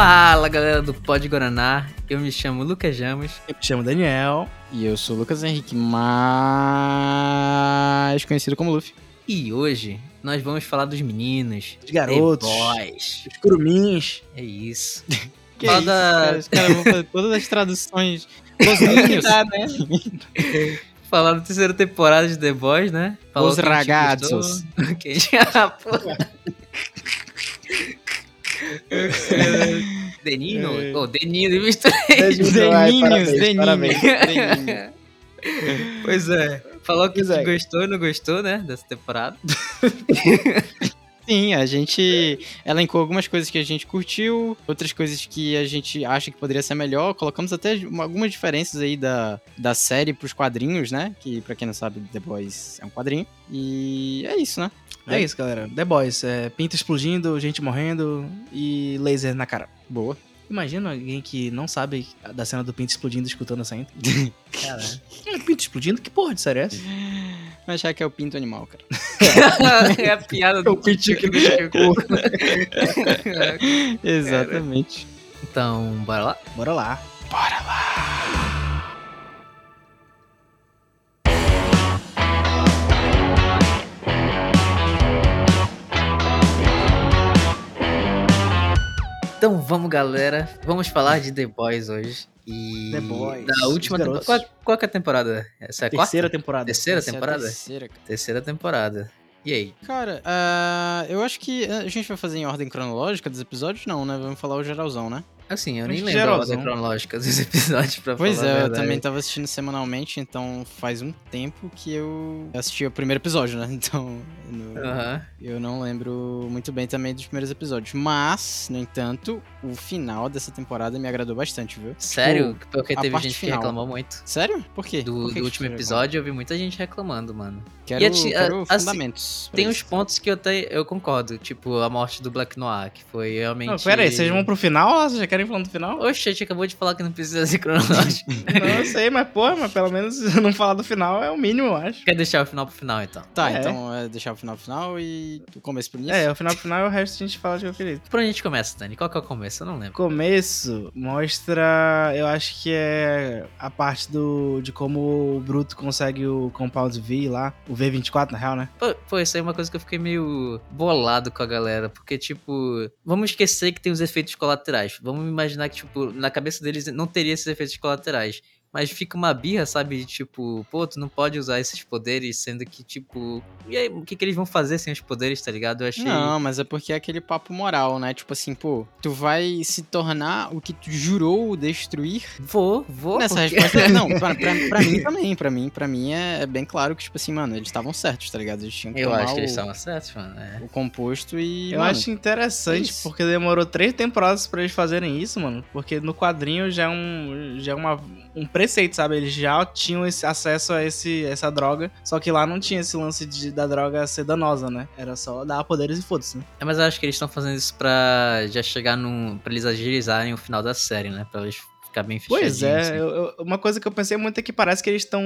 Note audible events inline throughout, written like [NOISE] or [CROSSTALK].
Fala galera do Pod Guaraná, eu me chamo Lucas Jamos. Eu me chamo Daniel. E eu sou o Lucas Henrique, mais conhecido como Luffy. E hoje nós vamos falar dos meninos, Os garotos. Boys. Os curumins. É isso. [LAUGHS] Que Fala isso, da- cara? Os caras vão fazer todas as traduções. Os [LAUGHS] ninhos. Tá, né? Falar da terceira temporada de The Boys, né? Falar Os ragazos. gostou, o [LAUGHS] que a gente- Ah, porra. [LAUGHS] Denino? É. Ô, Denino, misturei. Deninhos, deninhos. [LAUGHS] Pois é. Falou que é. gostou e não gostou, né? Dessa temporada. [LAUGHS] Sim, a gente elencou algumas coisas que a gente curtiu, outras coisas que a gente acha que poderia ser melhor. Colocamos até uma- algumas diferenças aí da, da série pros quadrinhos, né? Que pra quem não sabe, The Boys é um quadrinho. E é isso, né? É isso, galera. The Boys. É, pinta explodindo, gente morrendo e laser na cara. Boa. Imagina alguém que não sabe da cena do pinto explodindo escutando [LAUGHS] essa intro. Caralho. É, pinto explodindo? Que porra de série é essa? Vai achar que é o pinto animal, cara. [LAUGHS] é a piada do O pintinho que [LAUGHS] Exatamente. Então, bora lá? Bora lá. Então vamos, galera. Vamos falar de The Boys hoje. E The Boys, Da última temporada. Qual, qual é a temporada? Essa é a quarta? Terceira temporada. Terceira Essa é temporada? terceira, cara. Terceira temporada. E aí? Cara, ah, eu acho que a gente vai fazer em ordem cronológica dos episódios? Não, né? Vamos falar o geralzão, né? Assim, eu Mas nem lembro a geralzão. ordem cronológica dos [LAUGHS] episódios pra Pois falar a é, eu também tava assistindo semanalmente, então faz um tempo que eu assisti o primeiro episódio, né? [LAUGHS] Então, no- eu não lembro muito bem também dos primeiros episódios. Mas, no entanto, o final dessa temporada me agradou bastante, viu? Sério? Tipo, Porque a teve gente que final. reclamou muito. Sério? Por quê? Do, Por que do que último episódio eu vi muita gente reclamando, mano. Quero, E a quero assim, fundamentos. pra Tem uns pontos que eu, te, eu concordo, tipo a morte do Black Noir, que foi realmente. Não, pera aí, vocês vão pro final ou vocês já querem falar do final? Oxe, a gente acabou de falar que não precisa ser cronológico. [LAUGHS] não, eu sei, mas porra, mas pelo menos [LAUGHS] não falar do final é o mínimo, eu acho. Quer deixar o final pro final, então? Tá, É. então é deixar o final pro final e o começo pro início? É, o final pro final e o resto a gente fala de qualquer jeito. Por onde a gente começa, Dani? Qual que é o começo? Eu não lembro. começo mostra, eu acho que é a parte do de como o Bruto consegue o Compound V lá, o V24 na real, né? Pô, pô, isso aí é uma coisa que eu fiquei meio bolado com a galera, porque, tipo, vamos esquecer que tem os efeitos colaterais. Vamos imaginar que, tipo, na cabeça deles não teria esses efeitos colaterais. Mas fica uma birra, sabe? Tipo, pô, tu não pode usar esses poderes, sendo que, tipo. E aí, o que, que eles vão fazer sem os poderes, tá ligado? Eu achei. Não, mas é porque é aquele papo moral, né? Tipo assim, pô, tu vai se tornar o que tu jurou destruir? Vou, vou. Nessa porque- resposta, [LAUGHS] não, pra, pra, pra mim também, pra mim, pra mim é, é bem claro que, tipo assim, mano, eles estavam certos, tá ligado? Eles tinham que Eu tomar acho que eles o, estavam certos, mano. É. o composto e, Eu mano, acho interessante isso. porque demorou três temporadas pra eles fazerem isso, mano, porque no quadrinho já é um já é uma, um preceito, sabe? Eles já tinham esse acesso a esse essa droga, só que lá não tinha esse lance de, da droga ser danosa, né? Era só dar poderes e foda-se, né? É, mas eu acho que eles estão fazendo isso pra já chegar num. pra eles agilizarem o final da série, né? Pra eles ficar bem Pois fechadinhos. é, assim. eu- eu- uma coisa que eu pensei muito é que parece que eles estão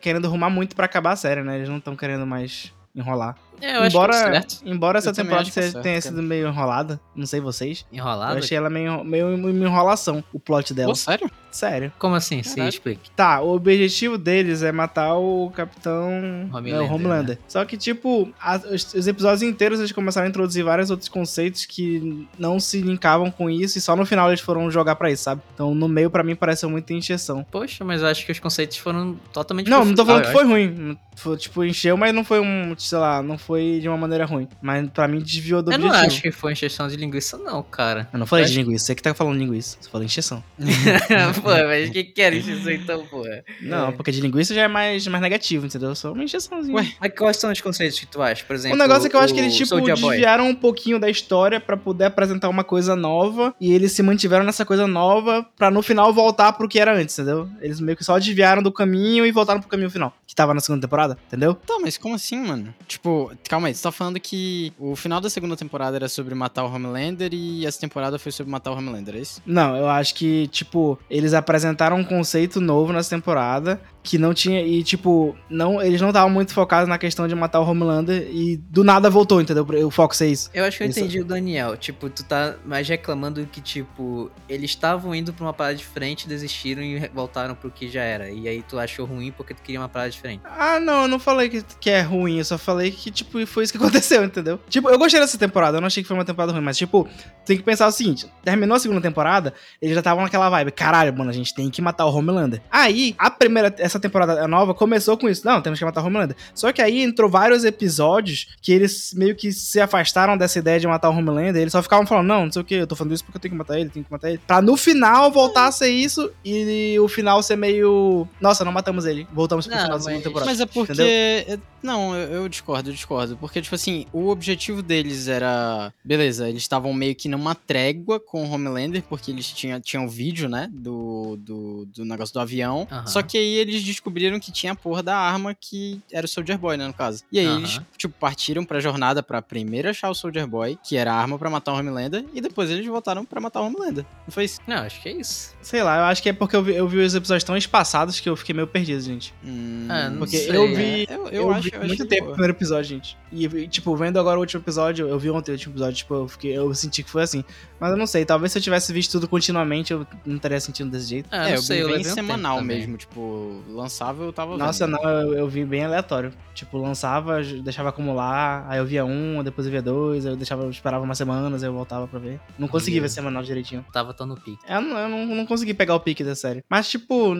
querendo arrumar muito pra acabar a série, né? Eles não estão querendo mais enrolar. É, eu embora, acho que tá certo. embora essa Eu temporada acho que certo, tenha sido meio enrolada, não sei vocês. Enrolado. Eu achei ela meio, meio uma enrolação, o plot dela. Pô, sério? Sério. Como assim? Se Caralho. explique. Tá, o objetivo deles é matar o Capitão Homelander, né, o Homelander. Só que, tipo, a- os, os episódios inteiros eles começaram a introduzir vários outros conceitos que não se linkavam com isso e só no final eles foram jogar pra isso, sabe? Então, no meio, pra mim, pareceu muita encheção. Poxa, mas eu acho que os conceitos foram totalmente Não, não tô falando que eu foi ruim. Foi, tipo, encheu, mas não foi um, sei lá, não foi de uma maneira ruim. Mas pra mim desviou do acho. Eu não objetivo. acho que foi encheção de linguiça, não, cara. Eu não falei Eu de linguiça, você que tá falando linguiça. Você falou encheção. [LAUGHS] pô, mas o que que era encheção então, pô? Não, porque de linguiça já é mais, mais negativo, entendeu? Só uma encheçãozinha. Ué, Mas quais são os conceitos que tu acha? Por exemplo, O negócio é que eu acho que eles, tipo, Boy. desviaram um pouquinho da história pra poder apresentar uma coisa nova. E eles se mantiveram nessa coisa nova pra no final voltar pro que era antes, entendeu? Eles meio que só desviaram do caminho e voltaram pro caminho final. Que tava na segunda temporada, entendeu? Tá, mas como assim, mano? Tipo, calma aí, você tá falando que o final da segunda temporada era sobre matar o Homelander e essa temporada foi sobre matar o Homelander, é isso? Não, eu acho que, tipo, eles apresentaram um conceito novo nessa temporada que não tinha. E, tipo, não, eles não estavam muito focados na questão de matar o Homelander e do nada voltou, entendeu? O foco é isso. Eu acho que eu Isso. entendi o Daniel. Tipo, tu tá mais reclamando que, tipo, eles estavam indo pra uma parada diferente, desistiram e voltaram pro que já era. E aí tu achou ruim porque tu queria uma parada diferente. Ah, não, eu não falei que, que é ruim, eu só falei que, tipo, foi isso que [LAUGHS] aconteceu, entendeu? Tipo, eu gostei dessa temporada, eu não achei que foi uma temporada ruim, mas, tipo, tem que pensar o seguinte: terminou a segunda temporada, eles já estavam naquela vibe, caralho, mano, a gente tem que matar o Homelander. Aí, a primeira, essa temporada nova começou com isso, não, temos que matar o Homelander. Só que aí entrou vários episódios que eles meio que se afastaram dessa ideia de matar o Homelander, eles só ficavam falando, não, não sei o que, eu tô falando isso porque eu tenho que matar ele, tenho que matar ele. Pra no final voltar a ser isso e o final ser meio, nossa, não matamos ele, voltamos pro Não, final da segunda temporada. Mas é porque. entendeu? é- Não, eu, eu discordo, eu discordo. Porque, tipo assim, o objetivo deles era. Beleza, eles estavam meio que numa trégua com o Homelander, porque eles tinham, tinham vídeo, né? Do, do, do negócio do avião. Só que aí eles descobriram que tinha a porra da arma que era o Soldier Boy, né? No caso. E aí eles, tipo, partiram pra jornada pra primeiro achar o Soldier Boy, que era a arma pra matar o Homelander, e depois eles voltaram pra matar o Homelander. Não foi isso? Não, acho que é isso. Sei lá, eu acho que é porque eu vi, eu vi os episódios tão espaçados que eu fiquei meio perdido, gente. Hum, Ah, não Porque sei, eu é. vi. Eu, eu, Eu, acho, vi eu acho muito tempo o primeiro episódio, gente. E, e, tipo, vendo agora o último episódio, eu vi ontem o último episódio, tipo, eu, fiquei, eu senti que foi assim. Mas eu não sei, talvez se eu tivesse visto tudo continuamente, eu não teria sentido desse jeito. É, não eu sei, vi eu bem levei um semanal também. mesmo, tipo, lançava eu tava Nossa, vendo. não, eu, eu vi bem aleatório. Tipo, lançava, deixava acumular, aí eu via um, depois eu via dois, eu deixava, eu esperava umas semanas, aí eu voltava pra ver. Não consegui ver semanal direitinho. Tava tão no pique. Eu, não, eu não, não consegui pegar o pique da série. Mas, tipo,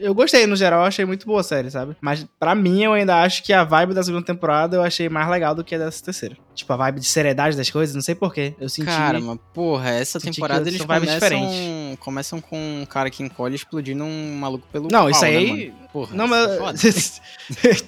eu gostei no geral, eu achei muito boa a série, sabe? Mas pra mim, eu ainda acho que a vibe da segunda temporada eu achei mais legal do que a dessa terceira. Tipo, a vibe de seriedade das coisas, não sei porquê. Eu senti. Cara, mas porra, essa temporada eles começam, começam com um cara que encolhe explodindo um maluco pelo Não, pau, isso né, aí- mano? Porra, Não, é mas. [LAUGHS]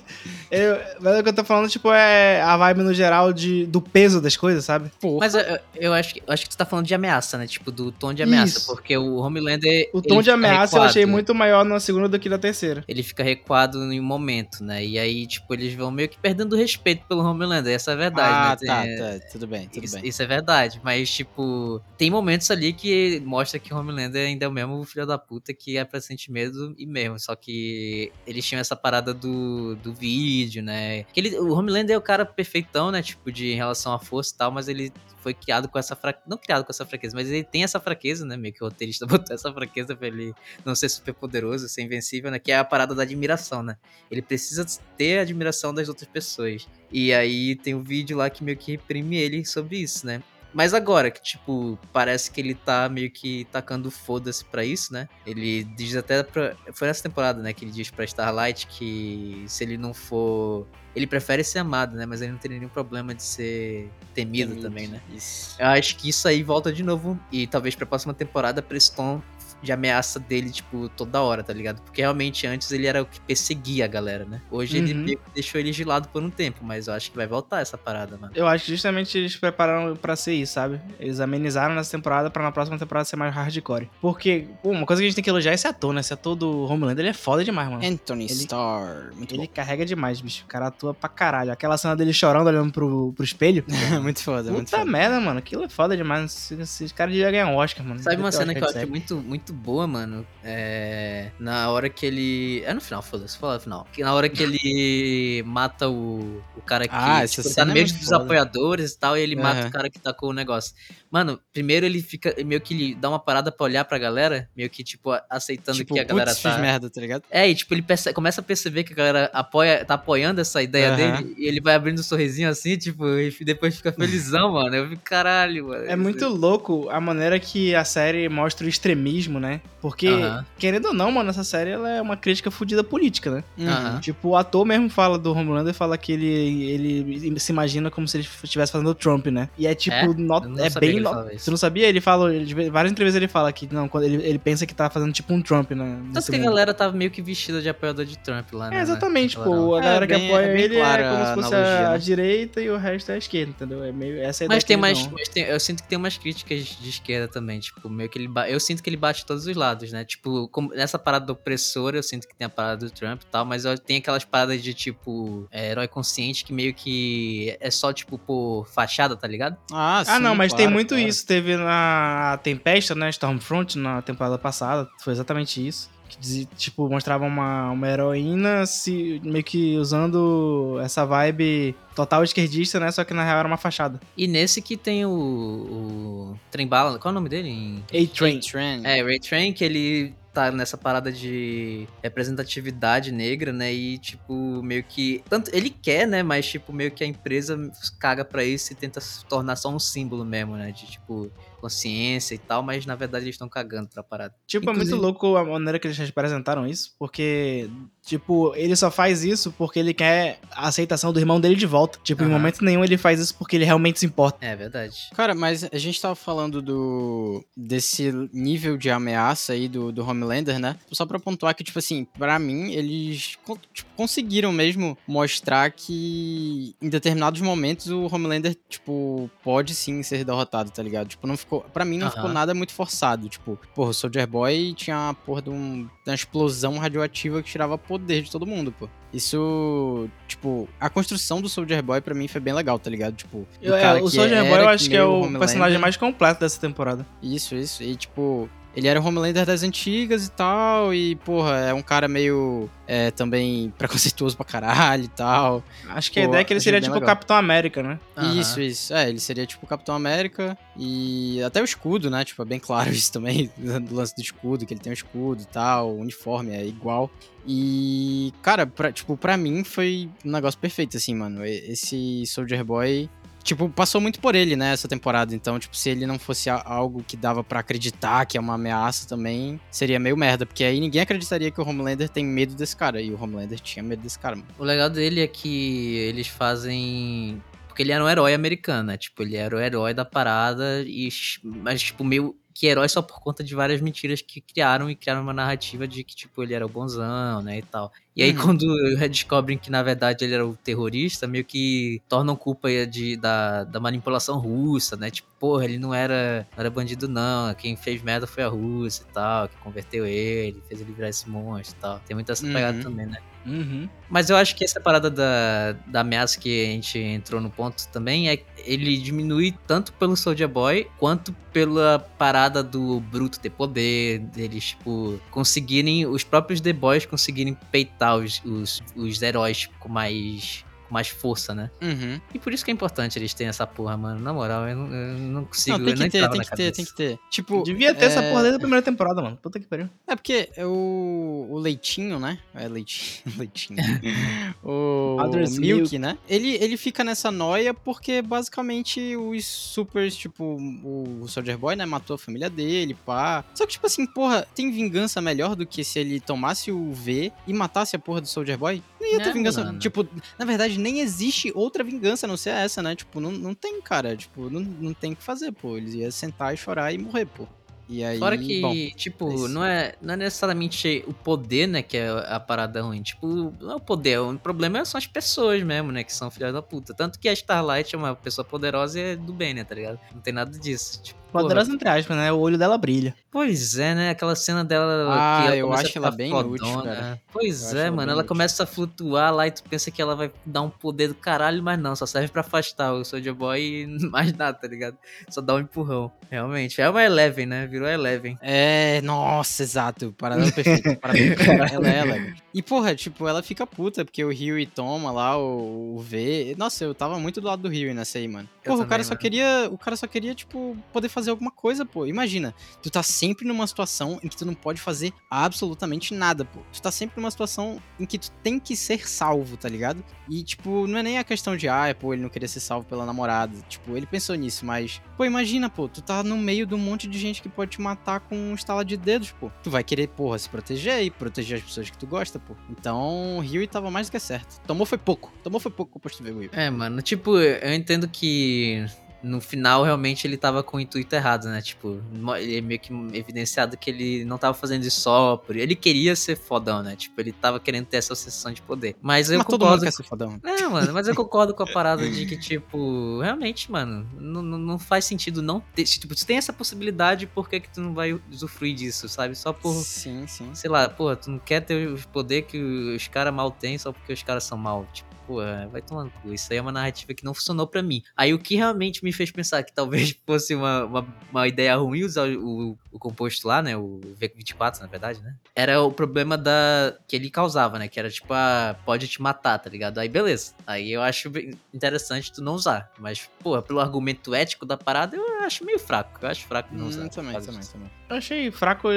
eu, mas o que eu tô falando, tipo, é a vibe no geral de, do peso das coisas, sabe? Porra. Mas eu, eu- acho, que, eu acho que tu tá falando de ameaça, né? Tipo, do tom de ameaça. Isso. Porque o Homelander. O tom de ameaça eu achei recuado. muito maior na segunda do que na terceira. Ele fica recuado em um momento, né? E aí, tipo, eles vão meio que perdendo o respeito pelo Homelander. Essa é a verdade, ah, né? Tá, Tem- tá, tudo bem, tudo isso, bem. isso é verdade, mas tipo, tem momentos ali que mostra que o Homelander ainda é o mesmo filho da puta que é pra sentir medo e mesmo, só que eles tinham essa parada do, do vídeo, né? Que ele, o Homelander é o cara perfeitão, né? Tipo, de em relação à força e tal, mas ele foi criado com essa fraqueza, não criado com essa fraqueza, mas ele tem essa fraqueza, né? Meio que o roteirista [LAUGHS] botou essa fraqueza pra ele não ser super poderoso, ser invencível, né? Que é a parada da admiração, né? Ele precisa ter a admiração das outras pessoas. E aí tem um vídeo lá que meio que reprime ele sobre isso, né? Mas agora que, tipo, parece que ele tá meio que tacando foda-se pra isso, né? Ele diz até pra. Foi nessa temporada, né? Que ele diz pra Starlight que se ele não for. Ele prefere ser amado, né? Mas ele não teria nenhum problema de ser temido, Temido, também, né? Isso. Eu acho que isso aí volta de novo. E talvez pra próxima temporada pra esse tom de ameaça dele, tipo, toda hora, tá ligado? Porque realmente antes ele era o que perseguia a galera, né? Hoje ele Uhum. que deixou eles de lado por um tempo, mas eu acho que vai voltar essa parada, mano. Eu acho que justamente eles prepararam pra ser isso, sabe? Eles amenizaram nessa temporada pra na próxima temporada ser mais hardcore. Porque, pô, uma coisa que a gente tem que elogiar é esse ator, né? Esse ator do Homelander, ele é foda demais, mano. Anthony Ele- Starr. Muito Ele carrega demais, bicho. O cara atua pra caralho. Aquela cena dele chorando olhando pro, pro espelho. bom. [LAUGHS] muito foda, muito Puta foda. merda, mano. Aquilo é foda demais. Esse, esse cara devia ganhar um Oscar, mano. Sabe uma cena que eu acho muito, muito boa, mano? É. Na hora que ele. É no final, foda-se, fala no final. Que na hora que ele [LAUGHS] mata o, o cara que Ah, tipo, tá cena no é meio muito dos apoiadores e tal, e ele mata Aham. o cara que tacou o negócio. Mano, primeiro ele fica meio que ele dá uma parada pra olhar pra galera, meio que, tipo, aceitando Tipo, que a galera tá. merda, tá ligado? É, e tipo, ele perce- começa a perceber que a galera apoia, tá apoiando essa ideia Aham. dele, e ele vai abrindo um sorrisinho assim, tipo, e depois fica felizão, [LAUGHS] mano. Eu fico, caralho, mano. É muito louco a maneira que a série mostra o extremismo, né? Porque, Aham. querendo ou não, mano, essa série ela é uma crítica fodida política, né? Aham. Tipo, o ator mesmo fala do Homelander fala que ele, ele se imagina como se ele estivesse fazendo o Trump, né? E é tipo, É? not- é bem. Ele isso. Você não sabia? Ele fala, ele, várias entrevistas ele fala que não, quando ele, ele pensa que tá fazendo tipo um Trump, né? Tanto que a galera tava meio que vestida de apoiador de Trump lá, né? É, exatamente, naquela pô. A É, galera que bem- apoia é ele clara é como se a fosse analogia, a, né? direita e o resto é a esquerda, entendeu? É meio essa é a ideia Mas tem mais. mas tem- eu sinto que tem umas críticas de esquerda também. Tipo, meio que ele. Eu sinto que ele bate todos os lados, né? Tipo, como- nessa parada do opressor, eu sinto que tem a parada do Trump e tal, mas eu- tem aquelas paradas de, tipo, é, herói consciente que meio que é só, tipo, por fachada, tá ligado? Ah, Ah, sim, não, mas tem claro, muito isso. Teve na Tempesta, né? Stormfront, na temporada passada. Foi exatamente isso. Que, tipo, mostrava uma, uma heroína se, meio que usando essa vibe total esquerdista, né? Só que na real era uma fachada. E nesse que tem o, o Trembala, qual é o nome dele? A-Train. Train. É, Ray Train, que ele tá nessa parada de representatividade negra, né? E, tipo, meio que. Tanto ele quer, né? Mas, tipo, meio que a empresa caga pra isso e tenta se tornar só um símbolo mesmo, né? De, tipo, consciência e tal, mas na verdade eles estão cagando pra parada. Tipo, Inclusive- é muito louco a maneira que eles representaram isso, porque, tipo, ele só faz isso porque ele quer a aceitação do irmão dele de volta. Tipo, em Aham. momento nenhum ele faz isso porque ele realmente se importa. É verdade. Cara, mas a gente tava falando do desse nível de ameaça aí do, do Homelander, né? Só pra pontuar que, tipo assim, pra mim, eles tipo, conseguiram mesmo mostrar que em determinados momentos o Homelander, tipo, pode sim ser derrotado, tá ligado? Tipo, não ficou. Pra mim não ficou nada muito forçado. Tipo, porra, o Soldier Boy tinha uma porra de, um, de uma explosão radioativa que tirava poder de todo mundo, pô. Isso, tipo, a construção do Soldier Boy pra mim foi bem legal, tá ligado? Tipo, Eu- é, cara o Soldier Boy eu acho que é o personagem mais completo dessa temporada. Isso, isso. E, tipo, ele era o Homelander das antigas e tal. E, porra, é um cara meio. É, também [LAUGHS] preconceituoso pra caralho e tal. Acho que a Pô, ideia é que ele seria tipo o legal. Capitão América, né? Aham. Isso, isso. É, ele seria tipo o Capitão América. E até o escudo, né? Tipo, é bem claro [LAUGHS] isso também. Do lance do escudo, que ele tem um escudo e tal. O uniforme é igual. E, cara, pra, tipo, pra mim foi um negócio perfeito, assim, mano. Esse Soldier Boy. Tipo, passou muito por ele, né, essa temporada. Então, tipo, se ele não fosse algo que dava pra acreditar que é uma ameaça também, seria meio merda. Porque aí ninguém acreditaria que o Homelander tem medo desse cara. E o Homelander tinha medo desse cara, mano. O legal dele é que eles fazem. Porque ele era um herói americano, né? Tipo, ele era o herói da parada, e... mas, tipo, meio que herói só por conta de várias mentiras que criaram e criaram uma narrativa de que, tipo, ele era o bonzão, né? E tal. E aí, Uhum. quando descobrem que, na verdade, ele era o terrorista, meio que tornam culpa de, da, da manipulação russa, né? Tipo, porra, ele não era, não era bandido, não. Quem fez merda foi a Rússia e tal, que converteu ele, fez ele virar esse monstro e tal. Tem muita essa pegada Uhum. também, né? Uhum. Mas eu acho que essa parada da, da ameaça que a gente entrou no ponto também é ele diminui tanto pelo Soldier Boy quanto pela parada do Bruto ter poder, deles, tipo, conseguirem, os próprios The Boys conseguirem peitar os, os, os heróis com mais, mais força, né? Uhum. E por isso que é importante eles terem essa porra, mano. Na moral, eu não, eu não consigo. Não, tem eu que ter, tem que ter, cabeça. tem que ter. Tipo, Devia ter essa é- porra desde a primeira temporada, mano. Puta que pariu. É porque o, o Leitinho, né? É Leitinho. [LAUGHS] Leitinho. o Mother's Milk, né? Ele, ele fica nessa noia porque basicamente os supers, tipo, o Soldier Boy, né? Matou a família dele, pá. Só que, tipo assim, porra, tem vingança melhor do que se ele tomasse o V e matasse a porra do Soldier Boy? Não ia ter É, vingança. mano. Tipo, na verdade, nem existe outra vingança a não ser essa, né? Tipo, não, não tem, cara. Tipo, não, não tem o que fazer, pô. Eles iam sentar e chorar e morrer, pô. E aí, Fora que, bom, tipo, é não, é, não é necessariamente o poder, né, que é a parada ruim. Tipo, não é o poder, o problema são as pessoas mesmo, né, que são filhas da puta. Tanto que a Starlight é uma pessoa poderosa e é do bem, né, tá ligado? Não tem nada disso. Tipo, Poderosa entre aspas, né? O olho dela brilha. Pois é, né? Aquela cena dela Ah, que ela eu acho ela bem fodona. útil, cara. Pois Eu é, ela mano. Ela útil. começa a flutuar lá e tu pensa que ela vai dar um poder do caralho, mas não, só serve pra afastar o Soldier Boy e [LAUGHS] mais nada, tá ligado? Só dá um empurrão. Realmente. É uma Eleven, né? Virou Eleven. É, nossa, exato. Paralelo perfeito. Paralelo perfeito. [LAUGHS] ela é ela. E, porra, tipo, ela fica puta porque o Huey toma lá o, o V. Nossa, eu tava muito do lado do Huey nessa aí, mano. Eu Porra, o cara também, só mano. queria. O cara só queria, tipo, poder fazer alguma coisa, pô. Imagina, tu tá sempre numa situação em que tu não pode fazer absolutamente nada, pô. Tu tá sempre numa situação em que tu tem que ser salvo, tá ligado? E, tipo, não é nem a questão de, ah, pô, ele não queria ser salvo pela namorada. Tipo, ele pensou nisso, mas, pô, imagina, pô, tu tá no meio de um monte de gente que pode te matar com um estalar de dedos, pô. Tu vai querer, porra, se proteger e proteger as pessoas que tu gosta, pô. Então, o Rio tava mais do que certo. Tomou foi pouco. Tomou foi pouco pra tu ver o. É, mano, tipo, eu entendo que no final realmente ele tava com o intuito errado, né? Tipo, ele é meio que evidenciado que ele não tava fazendo isso só por. Ele queria ser fodão, né? Tipo, ele tava querendo ter essa sensação de poder. Mas eu Mas todo mundo concordo quer ser fodão. não, mano, mas eu concordo com a parada de que, [LAUGHS] tipo, realmente, mano, não, não, faz sentido não ter. Tipo, tu tem essa possibilidade, por que, que tu não vai usufruir disso, sabe? Só por. Sim, sim. Sei lá, porra, tu não quer ter o poder que os caras mal têm só porque os caras são mal. Tipo, porra, vai tomando cu. Isso aí é uma narrativa que não funcionou pra mim. Aí o que realmente me fez pensar que talvez [LAUGHS] fosse uma, uma, uma ideia ruim usar o, o, composto lá, né? O V24, na verdade, né? Era o problema da que ele causava, né? Que era tipo, ah, pode te matar, tá ligado? Aí beleza. Aí eu acho interessante tu não usar. Mas, porra, pelo argumento ético da parada, eu acho meio fraco. Eu acho fraco não usar. Hum, também, também, disso. também. Eu achei fraco,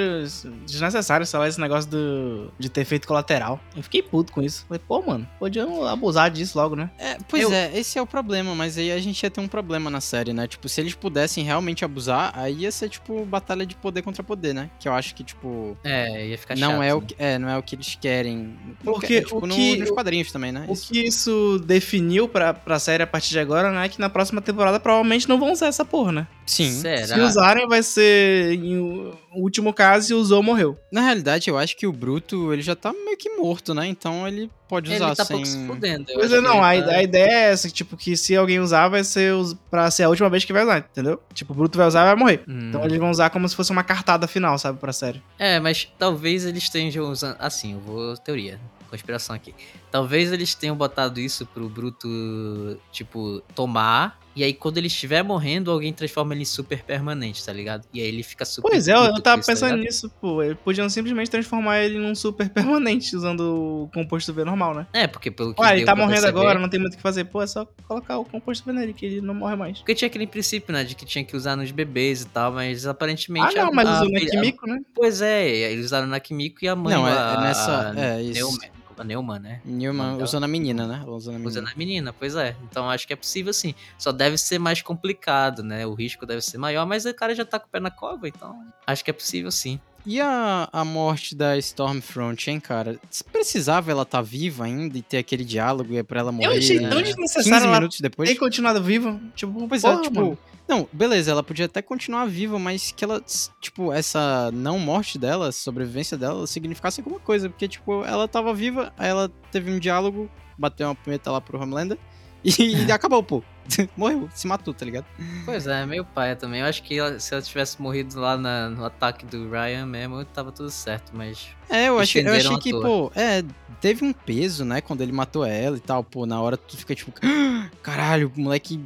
desnecessário, sei lá, esse negócio do, de ter feito colateral. Eu fiquei puto com isso. Falei, pô, mano, podiam abusar disso logo, né? É, pois Eu- é, esse é o problema, mas aí a gente ia ter um problema na série, né? Tipo, se eles pudessem realmente abusar, aí ia ser, tipo, batalha de poder contra poder, né? Que eu acho que, tipo, É, ia ficar não chato. é, o né? que, é, não é o que eles querem. Porque tipo, o no- que- nos quadrinhos também, né? O Isso. que isso definiu pra, pra série a partir de agora, né? É que na próxima temporada provavelmente não vão usar essa porra, né? Sim. Será? Se usarem, vai ser em último caso e usou, morreu. Na realidade, eu acho que o Bruto, ele já tá meio que morto, né? Então ele pode usar Ele tá sem... pouco se fudendo. eu Pois é, não, a, tá- a ideia é essa, tipo, que se alguém usar, vai ser us- pra ser a última vez que vai usar, entendeu? Tipo, o Bruto vai usar e vai morrer. Hum. Então eles vão usar como se fosse uma cartada final, sabe, pra série. É, mas talvez eles estejam usando. Assim, eu vou. Teoria. Conspiração aqui. Talvez eles tenham botado isso pro Bruto, tipo, tomar. E aí, quando ele estiver morrendo, alguém transforma ele em super permanente, tá ligado? E aí ele fica super. Pois é, eu, tava isso, tá pensando ligado? nisso, pô. Eles podiam simplesmente transformar ele num super permanente usando o composto V normal, né? É, porque pelo que. Ué, ele tá morrendo perceber- agora, não tem muito o que fazer. Pô, é só colocar o composto V nele, que ele não morre mais. Porque tinha aquele princípio, né? De que tinha que usar nos bebês e tal, mas aparentemente. Ah, não, mas a, usou a, na Kimiko, né? Pois é, eles usaram na Kimiko e a mãe. Não, é- a, é nessa- é, isso. Neumann, a Neumann, né? Newman Não, usando a menina, né? Usando a menina. Usando a menina, pois é. Então acho que é possível sim. Só deve ser mais complicado, né? O risco deve ser maior, mas o cara já tá com o pé na cova, então acho que é possível sim. E a, a morte da Stormfront, hein, cara? Se precisava ela estar viva ainda e ter aquele diálogo e é pra ela morrer. Eu achei né? tão 15 desnecessário ela minutos depois. ter continuado viva. Tipo, Pois porra, é, tipo. mano. Não, beleza, ela podia até continuar viva, mas que ela, tipo, essa não morte dela, sobrevivência dela, significasse alguma coisa. Porque, tipo, ela tava viva, aí ela teve um diálogo, bateu uma punheta lá pro Homelander [LAUGHS] e [LAUGHS] acabou, pô. [LAUGHS] Morreu, se matou, tá ligado? Pois é, meio paia também. Eu acho que ela- se ela tivesse morrido lá na- no ataque do Ryan mesmo, tava tudo certo, mas. É, eu achei, eu achei que, pô, é, teve um peso, né, quando ele matou ela e tal, pô, na hora tu fica tipo, [GASPS] caralho, o moleque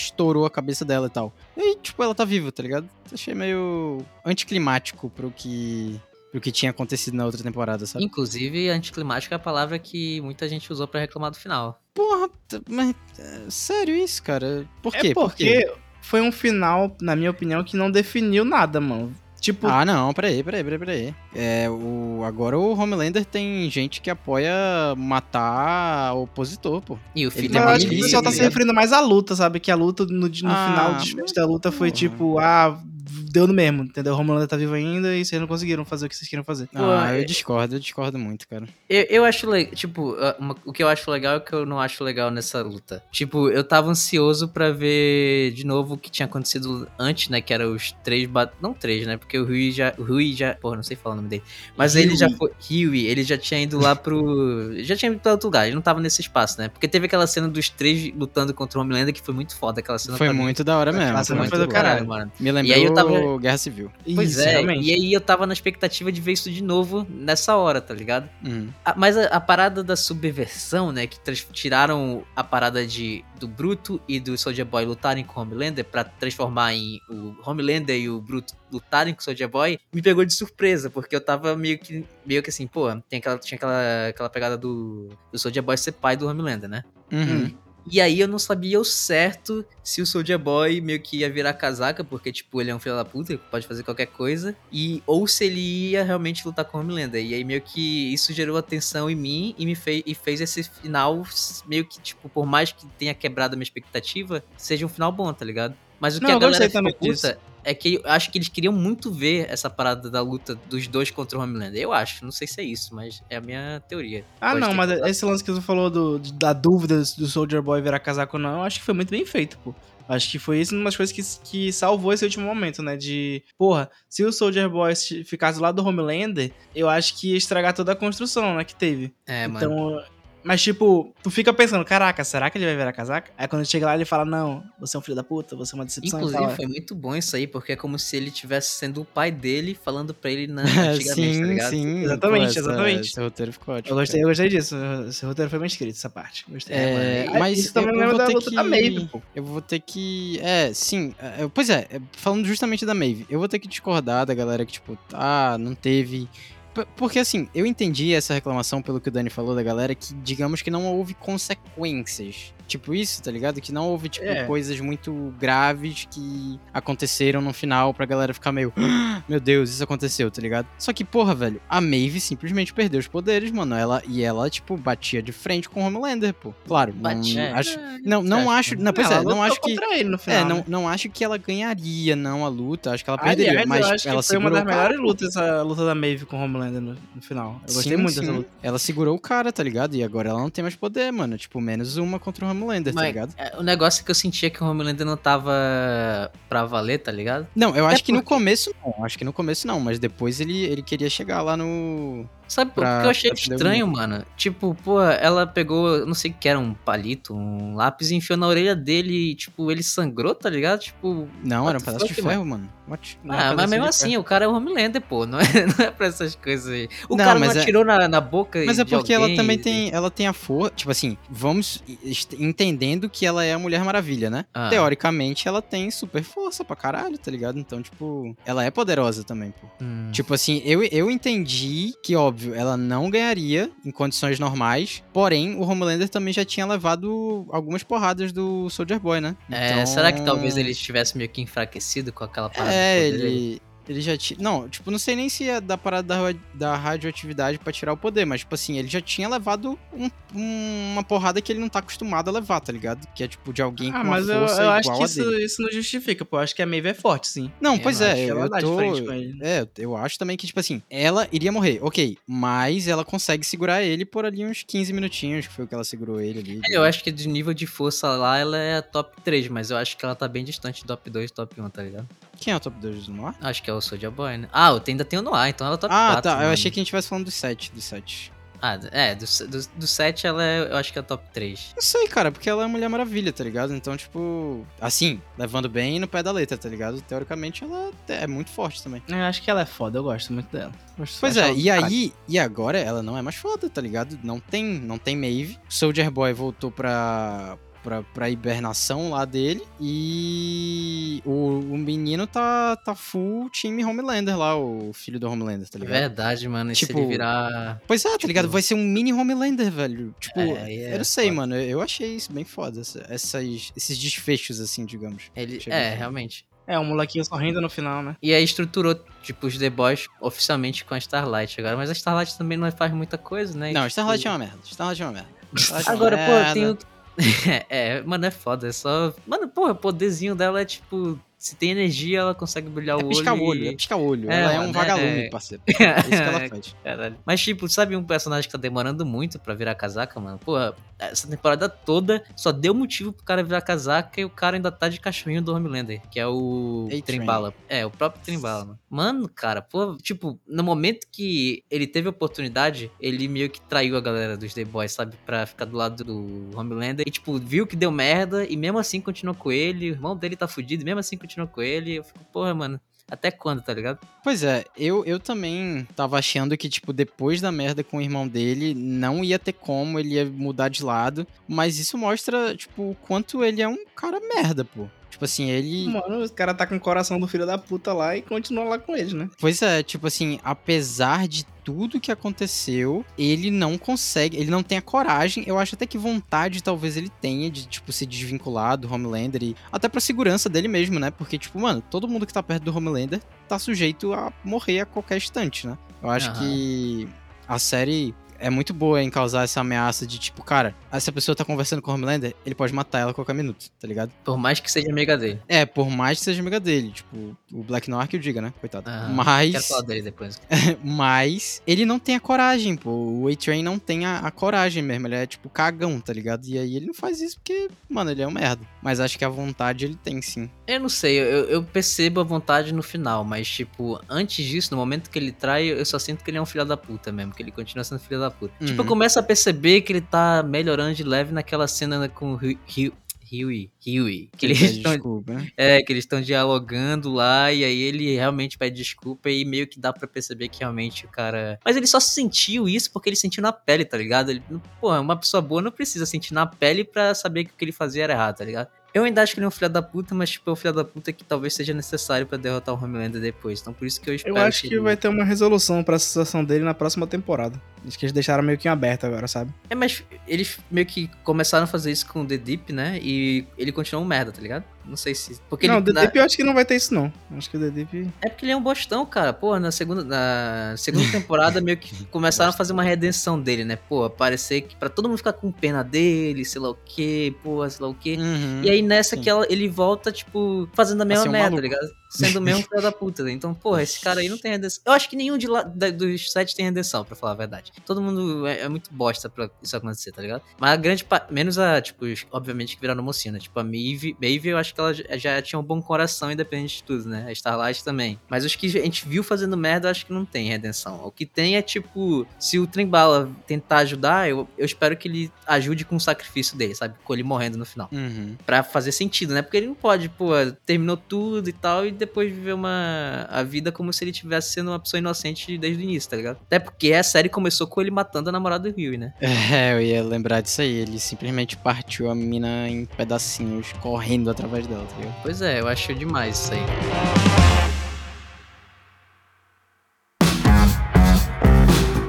estourou a cabeça dela e tal. E tipo, ela tá viva, tá ligado? Achei meio anticlimático pro que, pro que tinha acontecido na outra temporada, sabe? Inclusive, anticlimático é a palavra que muita gente usou pra reclamar do final. Porra, mas, é, sério isso, cara? Por quê? É Por quê? porque foi um final, na minha opinião, que não definiu nada, mano. Tipo, Ah, não, peraí, peraí, peraí, peraí. É, o, agora o Homelander tem gente que apoia matar opositor, pô. E o Ele filho mas eu é acho que o pessoal tá se referindo mais à luta, sabe? Que a luta, no, no Ah, final, o desfecho da luta foi porra. tipo, ah, deu no mesmo, entendeu? O Homelander tá vivo ainda e vocês não conseguiram fazer o que vocês queriam fazer. Ah, eu discordo, eu discordo muito, cara. Eu, eu acho legal, tipo, uma- o que eu acho legal é o que eu não acho legal nessa luta. Tipo, eu tava ansioso pra ver de novo o que tinha acontecido antes, né? Que era os três. Não três, né? Porque o Rui já. o Rui já. Porra, não sei falar o nome dele. Mas ele já foi. Rui, ele já tinha ido lá pro. Já tinha ido pra outro lugar, ele não tava nesse espaço, né? Porque teve aquela cena dos três lutando contra o Homelander que foi muito foda. Aquela cena Foi mim. muito da hora mesmo. Foi cena muito foi do caralho. mano. Me lembrou aí eu tava- Guerra Civil. Pois Isso, é, realmente. e aí eu tava na expectativa de ver isso de novo nessa hora, tá ligado? Uhum. Ah, Mas a, a parada da subversão, né? Que tiraram a parada de do Bruto e do Soldier Boy lutarem com o Homelander pra transformar em o Homelander e o Bruto lutarem com o Soldier Boy, me pegou de surpresa, porque eu tava meio que, meio que assim, pô, tem aquela, tinha aquela, aquela pegada do, do Soldier Boy ser pai do Homelander, né? Uhum. E aí eu não sabia ao certo se o Soldier Boy meio que ia virar casaca, porque, tipo, ele é um filho da puta, ele pode fazer qualquer coisa, e ou se ele ia realmente lutar com o Homelander. E aí meio que isso gerou atenção em mim e me fez, e fez esse final meio que, tipo, por mais que tenha quebrado a minha expectativa, seja um final bom, tá ligado? Mas o que Não, a eu galera ficou puta é que eu acho que eles queriam muito ver essa parada da luta dos dois contra o Homelander. Eu acho, não sei se é isso, mas é a minha teoria. Ah, Pode não, mas esse lance que tu falou do, da dúvida do Soldier Boy virar casaco ou não, eu acho que foi muito bem feito, pô. Acho que foi isso uma das coisas que, que salvou esse último momento, né? De, porra, se o Soldier Boy se- ficasse lado do Homelander, eu acho que ia estragar toda a construção, né, que teve. É, mano. Mas tipo, tu fica pensando, caraca, será que ele vai virar casaca? Aí quando chega lá ele fala, não, você é um filho da puta, você é uma decepção e Inclusive, tal. foi muito bom isso aí, porque é como se ele tivesse sendo o pai dele falando pra ele na, É, [LAUGHS] antigamente, tá sim, ligado? sim. Exatamente, Pô, exatamente. Esse roteiro ficou ótimo. Eu gostei, eu gostei disso. Esse roteiro foi bem escrito, essa parte. Gostei. É, mas isso também eu- eu lembra vou da ter luta da que- Maeve, pô. Eu vou ter que. É, sim. é, é, pois é, é, falando justamente da Maeve, eu vou ter que discordar da galera que, tipo, ah, não teve. Porque assim, eu entendi essa reclamação pelo que o Dani falou da galera, que digamos que não houve consequências. Tipo isso, tá ligado? Que não houve, tipo, É. coisas muito graves que aconteceram no final pra galera ficar meio. "Ah, Meu Deus, isso aconteceu, tá ligado? Só que, porra, velho, a Maeve simplesmente perdeu os poderes, mano. Ela, e ela, tipo, batia de frente com o Homelander, pô. Claro, não, Batia. acho, não, não Acho Não, pois é, não acho que. no final, É, não, né? não acho que ela ganharia, não, a luta. Acho que ela perderia. Aliás, mas eu acho ela que foi uma segurou das o cara. melhores lutas, essa luta da Maeve com o Homelander no, no final. Eu gostei Sim, muito dessa sim. luta. Ela segurou o cara, tá ligado? E agora ela não tem mais poder, mano. Tipo, menos uma contra o Homelander, tá Mas, ligado? é, o negócio é que eu sentia que o Homelander não tava pra valer, tá ligado? Não, eu É acho que no começo não. Acho que no começo não, mas depois ele, ele queria chegar lá no. Sabe, Pra- porque eu achei estranho, mano. Tipo, pô, ela pegou, não sei o que era, um palito, um lápis e enfiou na orelha dele e, tipo, ele sangrou, tá ligado? Tipo, Não, era um pedaço de mano? ferro, mano. What? Não é ah, mas mesmo assim, o cara é o Homelander, pô. [LAUGHS] Não é, não é pra essas coisas aí. O Não, cara não é- atirou na, na boca Mas é porque ela também e- tem, ela tem a força, tipo assim, vamos entendendo que ela é a Mulher Maravilha, né? Ah. Teoricamente, ela tem super força pra caralho, tá ligado? Então, tipo, ela é poderosa também, pô. Hum. Tipo assim, eu, eu entendi que, óbvio, ela não ganharia em condições normais, porém, o Homelander também já tinha levado algumas porradas do Soldier Boy, né? É, Então- será que talvez ele estivesse meio que enfraquecido com aquela parada? É, ele. Ele já tinha. Não, tipo, não sei nem se é da parada da, da radioatividade pra tirar o poder, mas, tipo assim, ele já tinha levado um- um- uma porrada que ele não tá acostumado a levar, tá ligado? Que é, tipo, de alguém Ah, com uma mas eu, força eu igual acho que a isso, isso não justifica, pô. Eu acho que a Maeve é forte, sim. Não, Eu pois é, ela eu de tô. frente com ele. É, eu acho também que, tipo assim, ela iria morrer, ok, mas ela consegue segurar ele por ali uns 15 minutinhos, que foi o que ela segurou ele ali. Eu acho que de nível de força lá, ela é top 3, mas eu acho que ela tá bem distante do top 2 e top 1, tá ligado? Quem é o top 2 do Noir? Acho que é o Soldier Boy, né? Ah, eu ainda tenho no ar, então ela é top Ah, 4. tá, eu mano. achei que a gente estivesse falando do 7, do 7. Ah, é, do, do, do 7 ela é, eu acho que é a top 3. Não sei, cara, porque ela é Mulher Maravilha, tá ligado? Então, tipo, assim, levando bem no pé da letra, tá ligado? Teoricamente, ela é muito forte também. Eu acho que ela é foda, eu gosto muito dela. Gosto- Pois é, e Cara, aí, e agora ela não é mais foda, tá ligado? Não tem, não tem Maeve. Soldier Boy voltou pra, pra, pra hibernação lá dele. E o, o menino tá, tá full time Homelander lá, o filho do Homelander, tá ligado? Verdade, mano. E se Tipo, ele virar. Pois é, tá Tipo- ligado? Vai ser um mini Homelander, velho. Tipo, É, é eu não sei, foda. mano. Eu achei isso bem foda. essa- Essas, esses desfechos, assim, digamos. Ele, é, bem- realmente. É, um molequinho sorrindo no final, né? E aí estruturou, tipo, os The Boys oficialmente com a Starlight agora. Mas a Starlight também não faz muita coisa, né? Não, tipo, Starlight é uma merda. Starlight é uma merda. Starlight é uma Agora, pô, merda. tem o. [LAUGHS] é, mano, é foda. É só. Mano, pô, o poderzinho dela é tipo. Se tem energia, ela consegue brilhar É o piscar olho. o olho, e- é piscar o olho. É, ela é um vagalume, é- parceiro. [LAUGHS] É isso que ela faz. Caralho. Mas, tipo, sabe um personagem que tá demorando muito pra virar casaca, mano? Porra, essa temporada toda só deu motivo pro cara virar casaca e o cara ainda tá de cachorrinho do Homelander, que é o. Trimbala. É, o próprio Trimbala, mano. Mano, cara, pô, tipo, no momento que ele teve a oportunidade, ele meio que traiu a galera dos The Boys, sabe? Pra ficar do lado do Homelander. E, tipo, viu que deu merda e mesmo assim continuou com ele. O irmão dele tá fudido mesmo assim continuou com ele. Eu fico, porra, mano. Até quando, tá ligado? Pois é, eu, eu também tava achando que, tipo, depois da merda com o irmão dele, não ia ter como, ele ia mudar de lado. Mas isso mostra, tipo, o quanto ele é um cara merda, pô. Tipo assim, ele. Mano, o cara tá com o coração do filho da puta lá e continua lá com eles, né? Pois é, tipo assim, apesar de tudo que aconteceu, ele não consegue, ele não tem a coragem, eu acho até que vontade talvez ele tenha de, tipo, se desvincular do Homelander e até pra segurança dele mesmo, né? Porque, tipo, mano, todo mundo que tá perto do Homelander tá sujeito a morrer a qualquer instante, né? Eu acho Aham. que a série é muito boa em causar essa ameaça de tipo, cara, essa pessoa tá conversando com o Homelander, ele pode matar ela a qualquer minuto, tá ligado? Por mais que seja amiga dele. É, por mais que seja amiga dele, tipo, o Black Noir que o diga, né? Coitado. Ah, mas. Quero falar dele depois. [LAUGHS] Mas ele não tem a coragem, pô. O A-Train não tem a, a coragem mesmo. Ele é tipo cagão, tá ligado? E aí ele não faz isso porque, mano, ele é um merda. Mas acho que a vontade ele tem sim. Eu não sei, eu, eu percebo a vontade no final, mas, tipo, antes disso, no momento que ele trai, eu só sinto que ele é um filho da puta mesmo, que ele continua sendo filho da puta. Tipo, eu Uhum. começo a perceber que ele tá melhorando de leve naquela cena com o Hu- Hu- Huey. Huey. Que eles pede estão desculpa, né? É, que eles estão dialogando lá e aí ele realmente pede desculpa e meio que dá pra perceber que realmente o cara. Mas ele só sentiu isso porque ele sentiu na pele, tá ligado? Ele, pô, uma pessoa boa não precisa sentir na pele pra saber que o que ele fazia era errado, tá ligado? Eu ainda acho que ele é um filho da puta, mas tipo, é um filho da puta que talvez seja necessário pra derrotar o Homelander depois. Então por isso que eu espero Eu acho que ele- vai ter uma resolução pra essa situação dele na próxima temporada. Acho que eles deixaram meio que em aberto agora, sabe? É, mas eles meio que começaram a fazer isso com o The Deep, né? E ele continua um merda, tá ligado? Não sei se. Porque não, ele, o The na- eu acho que não vai ter isso, não. Acho que o Deep. É porque ele é um bostão, cara. Pô, na segunda, na segunda [LAUGHS] temporada meio que começaram a fazer uma redenção dele, né? Pô, parecer que pra todo mundo ficar com pena dele, sei lá o quê, pô, sei lá o quê. Uhum. E aí nessa sim. que ela- ele volta, tipo, fazendo a mesma um merda, tá ligado? Sendo o mesmo [LAUGHS] filho da puta. né? Então, porra, esse cara aí não tem redenção. Eu acho que nenhum de lá, da- dos sete tem redenção, pra falar a verdade. Todo mundo é, é muito bosta pra isso acontecer, tá ligado? Mas a grande parte, menos a, tipo, obviamente que viraram mocinha, né? Tipo, a Maeve, Maeve eu acho que ela já, tinha um bom coração, independente de tudo, né? A Starlight também. Mas os que a gente viu fazendo merda, acho que não tem redenção. O que tem é, tipo, se o Trembala tentar ajudar, eu, eu espero que ele ajude com o sacrifício dele, sabe? Com ele morrendo no final Uhum. Pra fazer sentido, né? Porque ele não pode, pô, terminou tudo e tal, e depois viver uma a vida como se ele tivesse sendo uma pessoa inocente desde o início, tá ligado? Até porque a série começou com ele matando a namorada do Rio, né? [LAUGHS] É, eu ia lembrar disso aí. Ele simplesmente partiu a mina em pedacinhos, correndo através dela, tá ligado? Pois é, eu acho demais isso aí.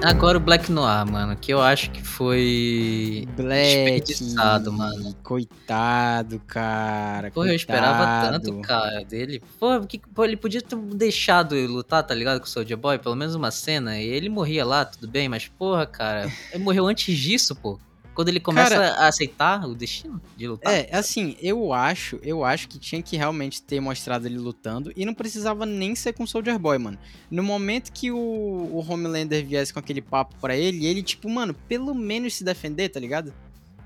Agora o Black Noir, mano, que eu acho que foi Black. desperdiçado, mano. Coitado, cara. Pô, eu esperava tanto, cara, dele. Pô, que, pô, ele podia ter deixado ele lutar, tá ligado? Com o Soldier Boy, pelo menos uma cena. E ele morria lá, tudo bem, mas, porra, cara, ele morreu antes disso, pô. Quando ele começa Cara- a aceitar o destino de lutar. É, assim, eu acho, eu acho que tinha que realmente ter mostrado ele lutando e não precisava nem ser com o Soldier Boy, mano. No momento que o, o Homelander viesse com aquele papo pra ele, ele, tipo, mano, pelo menos se defender, tá ligado?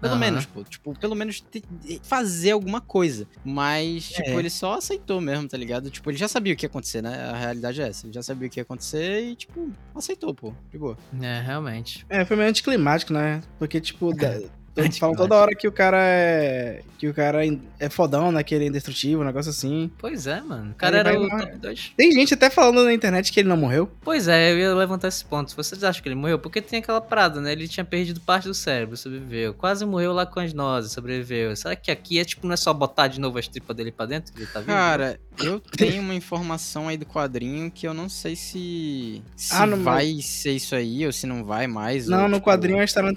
Pelo Aham. menos, pô. Tipo, pelo menos te- fazer alguma coisa. Mas, tipo, É. ele só aceitou mesmo, tá ligado? Tipo, ele já sabia o que ia acontecer, né? A realidade é essa. Ele já sabia o que ia acontecer e, tipo, aceitou, pô. De boa. É, realmente. É, foi meio anticlimático, né? Porque, tipo, da- [LAUGHS] Anticlimático. falam toda hora que o cara é. Que o cara é fodão, né? Que ele é indestrutível, um negócio assim. Pois é, mano. O cara Ele era o top 2. Tem gente até falando na internet que ele não morreu. Pois é, eu ia levantar esse ponto. Vocês acham que ele morreu? Porque tem aquela parada, né? Ele tinha perdido parte do cérebro, sobreviveu. Quase morreu lá com as nozes, sobreviveu. Será que aqui é tipo, não é só botar de novo as tripas dele pra dentro? que Ele tá vivo? Cara, eu tenho uma informação aí do quadrinho que eu não sei se, se Ah, não, vai ser isso aí ou se não vai mais. Não, ou, no tipo, quadrinho a história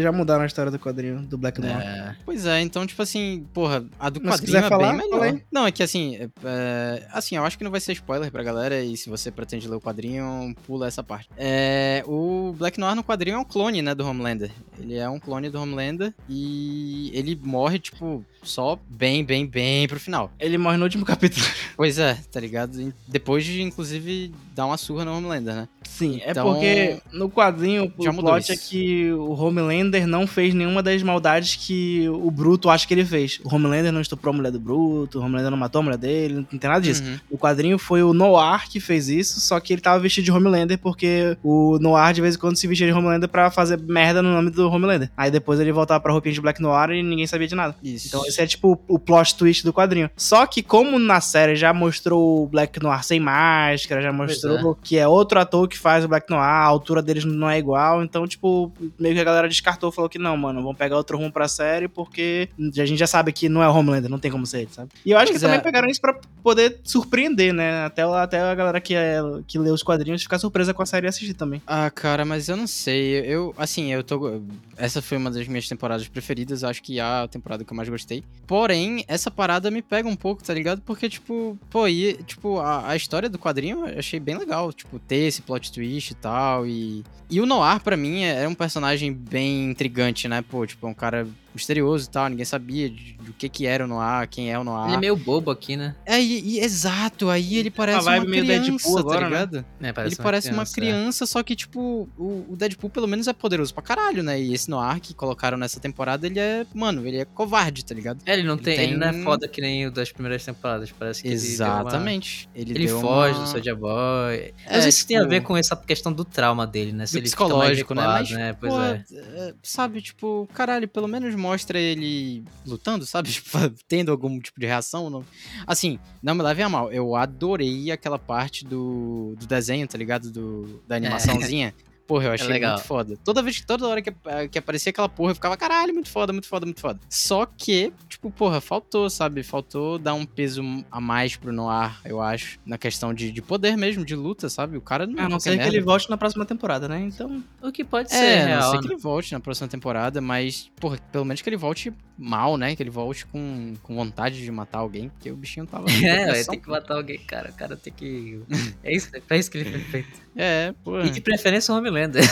já mudaram a história do quadrinho do Black Noir. É. Pois é, então, tipo assim, porra, a do Mas quadrinho é falar, bem melhor. Não, é que assim, é, é, assim, eu acho que não vai ser spoiler pra galera e se você pretende ler o quadrinho, pula essa parte. É, o Black Noir no quadrinho é um clone, né, do Homelander. Ele é um clone do Homelander e ele morre, tipo, só bem, bem, bem pro final. Ele morre no último [LAUGHS] capítulo. Pois é, tá ligado? Depois de, inclusive, dar uma surra no Homelander, né? Sim, é Então, porque no quadrinho o plot é que o Homelander não fez nenhuma das maldades que o Bruto acha que ele fez. O Homelander não estuprou a mulher do Bruto, o Homelander não matou a mulher dele, não tem nada disso. Uhum. O quadrinho foi o Noir que fez isso, só que ele tava vestido de Homelander porque o Noir de vez em quando se vestia de Homelander pra fazer merda no nome do Homelander. Aí depois ele voltava pra roupinha de Black Noir e ninguém sabia de nada. Isso. Então esse é tipo o plot twist do quadrinho. Só que como na série já mostrou o Black Noir sem máscara, já mostrou que é outro ator que faz o Black Noir, a altura deles não é igual, então tipo, meio que a galera descartou, falou que não, mano, vamos pegar outro rumo pra série porque a gente já sabe que não é o Homelander, não tem como ser ele, sabe? E eu acho Pois que também é. pegaram isso pra poder surpreender, né? Até, até a galera que, é, que lê os quadrinhos ficar surpresa com a série e assistir também. Ah, cara, mas eu não sei. Eu, assim, eu tô. Essa foi uma das minhas temporadas preferidas. Acho que é a temporada que eu mais gostei. Porém, essa parada me pega um pouco, tá ligado? Porque, tipo, pô, e, tipo, a, a história do quadrinho eu achei bem legal. Tipo, ter esse plot plot twist e tal. E, e o Noir, pra mim, é, é um personagem bem intrigante, né? Pô, tipo, é um cara misterioso e tal, ninguém sabia do que que era o Noir, quem é o Noir. Ele é meio bobo aqui, né? É, e, e- exato, aí ele parece uma vibe meio criança, Deadpool tá agora, né? ligado? É, ele parece uma é. criança, só que, tipo, o, o Deadpool pelo menos é poderoso pra caralho, né? E esse Noir que colocaram nessa temporada, ele é, mano, ele é covarde, tá ligado? É, ele não Ele tem, ele não é tem- foda que nem o das primeiras temporadas, parece que ele deu uma- Exatamente. Ele, Ele foge uma- do Soulja Boy. É, não sei se tem a tipo, ver com essa questão do trauma dele, né? Se do ele psicológico, né? Mas, né? Pois pô, é. é, sabe, tipo, caralho, pelo menos mostra ele lutando, sabe? [LAUGHS] Tipo, tendo algum tipo de reação. Não... Assim, não me levem a mal, eu adorei aquela parte do, do desenho, tá ligado? Do, da animaçãozinha. [LAUGHS] Porra, eu achei legal. muito foda. Toda vez que toda hora que, que aparecia aquela porra, eu ficava, caralho, muito foda, muito foda, muito foda. Só que, tipo, porra, faltou, sabe? Faltou dar um peso a mais pro Noir, eu acho. Na questão de, de poder mesmo, de luta, sabe? O cara não. A não ser que merda. ele volte na próxima temporada, né? Então. O que pode ser É, a não real, sei né? que ele volte na próxima temporada, mas, porra, pelo menos que ele volte mal, né? Que ele volte com, com vontade de matar alguém, porque o bichinho tava. [LAUGHS] É, ter que matar alguém, cara. O cara tem que. É isso, é isso que ele foi feito. É, porra. E de preferência o Homelander.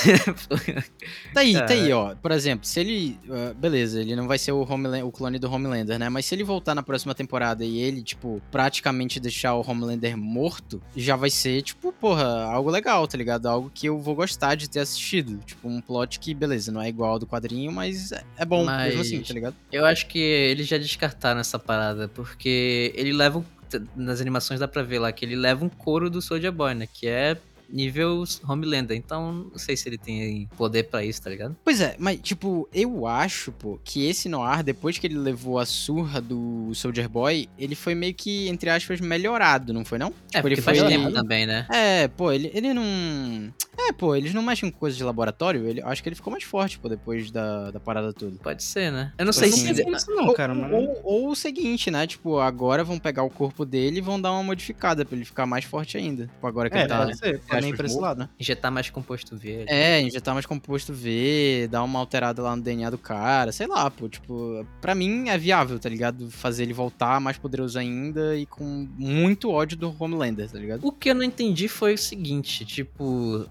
Tá aí, tá aí, ó. Por exemplo, se ele. ah, beleza, ele não vai ser o, Homelander, o clone do Homelander, né? Mas se ele voltar na próxima temporada e ele, tipo, praticamente deixar o Homelander morto, já vai ser, tipo, porra, algo legal, tá ligado? Algo que eu vou gostar de ter assistido. Tipo, um plot que, beleza, não é igual ao do quadrinho, mas é- é bom Mas- mesmo assim, tá ligado? Eu acho que eles já descartaram essa parada, porque ele leva. um- Nas animações dá pra ver lá que ele leva um couro do Soldier Boy, né? Que é nível Homelander. Então, não sei se ele tem poder pra isso, tá ligado? Pois é, mas, tipo, eu acho, pô, que esse Noir, depois que ele levou a surra do Soldier Boy, ele foi meio que, entre aspas, melhorado, não foi, não? É, Tipo, ele porque faz foi- tempo também, né? É, pô, ele, ele não. É, pô, eles não mexem com coisas de laboratório. Ele, acho que ele ficou mais forte, pô, depois da, da parada toda. Pode ser, né? Eu não Tipo sei assim, se. Não isso não, ou, cara, mas... ou, ou o seguinte, né? Tipo, agora vão pegar o corpo dele e vão dar uma modificada pra ele ficar mais forte ainda. Tipo, agora que É, ele tá. pode ser, pode aspas, pra esse lado. né? Injetar mais composto verde. É, injetar mais composto V, dar uma alterada lá no DNA do cara, sei lá, pô, tipo, pra mim é viável, tá ligado? Fazer ele voltar mais poderoso ainda e com muito ódio do Homelander, tá ligado? O que eu não entendi foi o seguinte, tipo,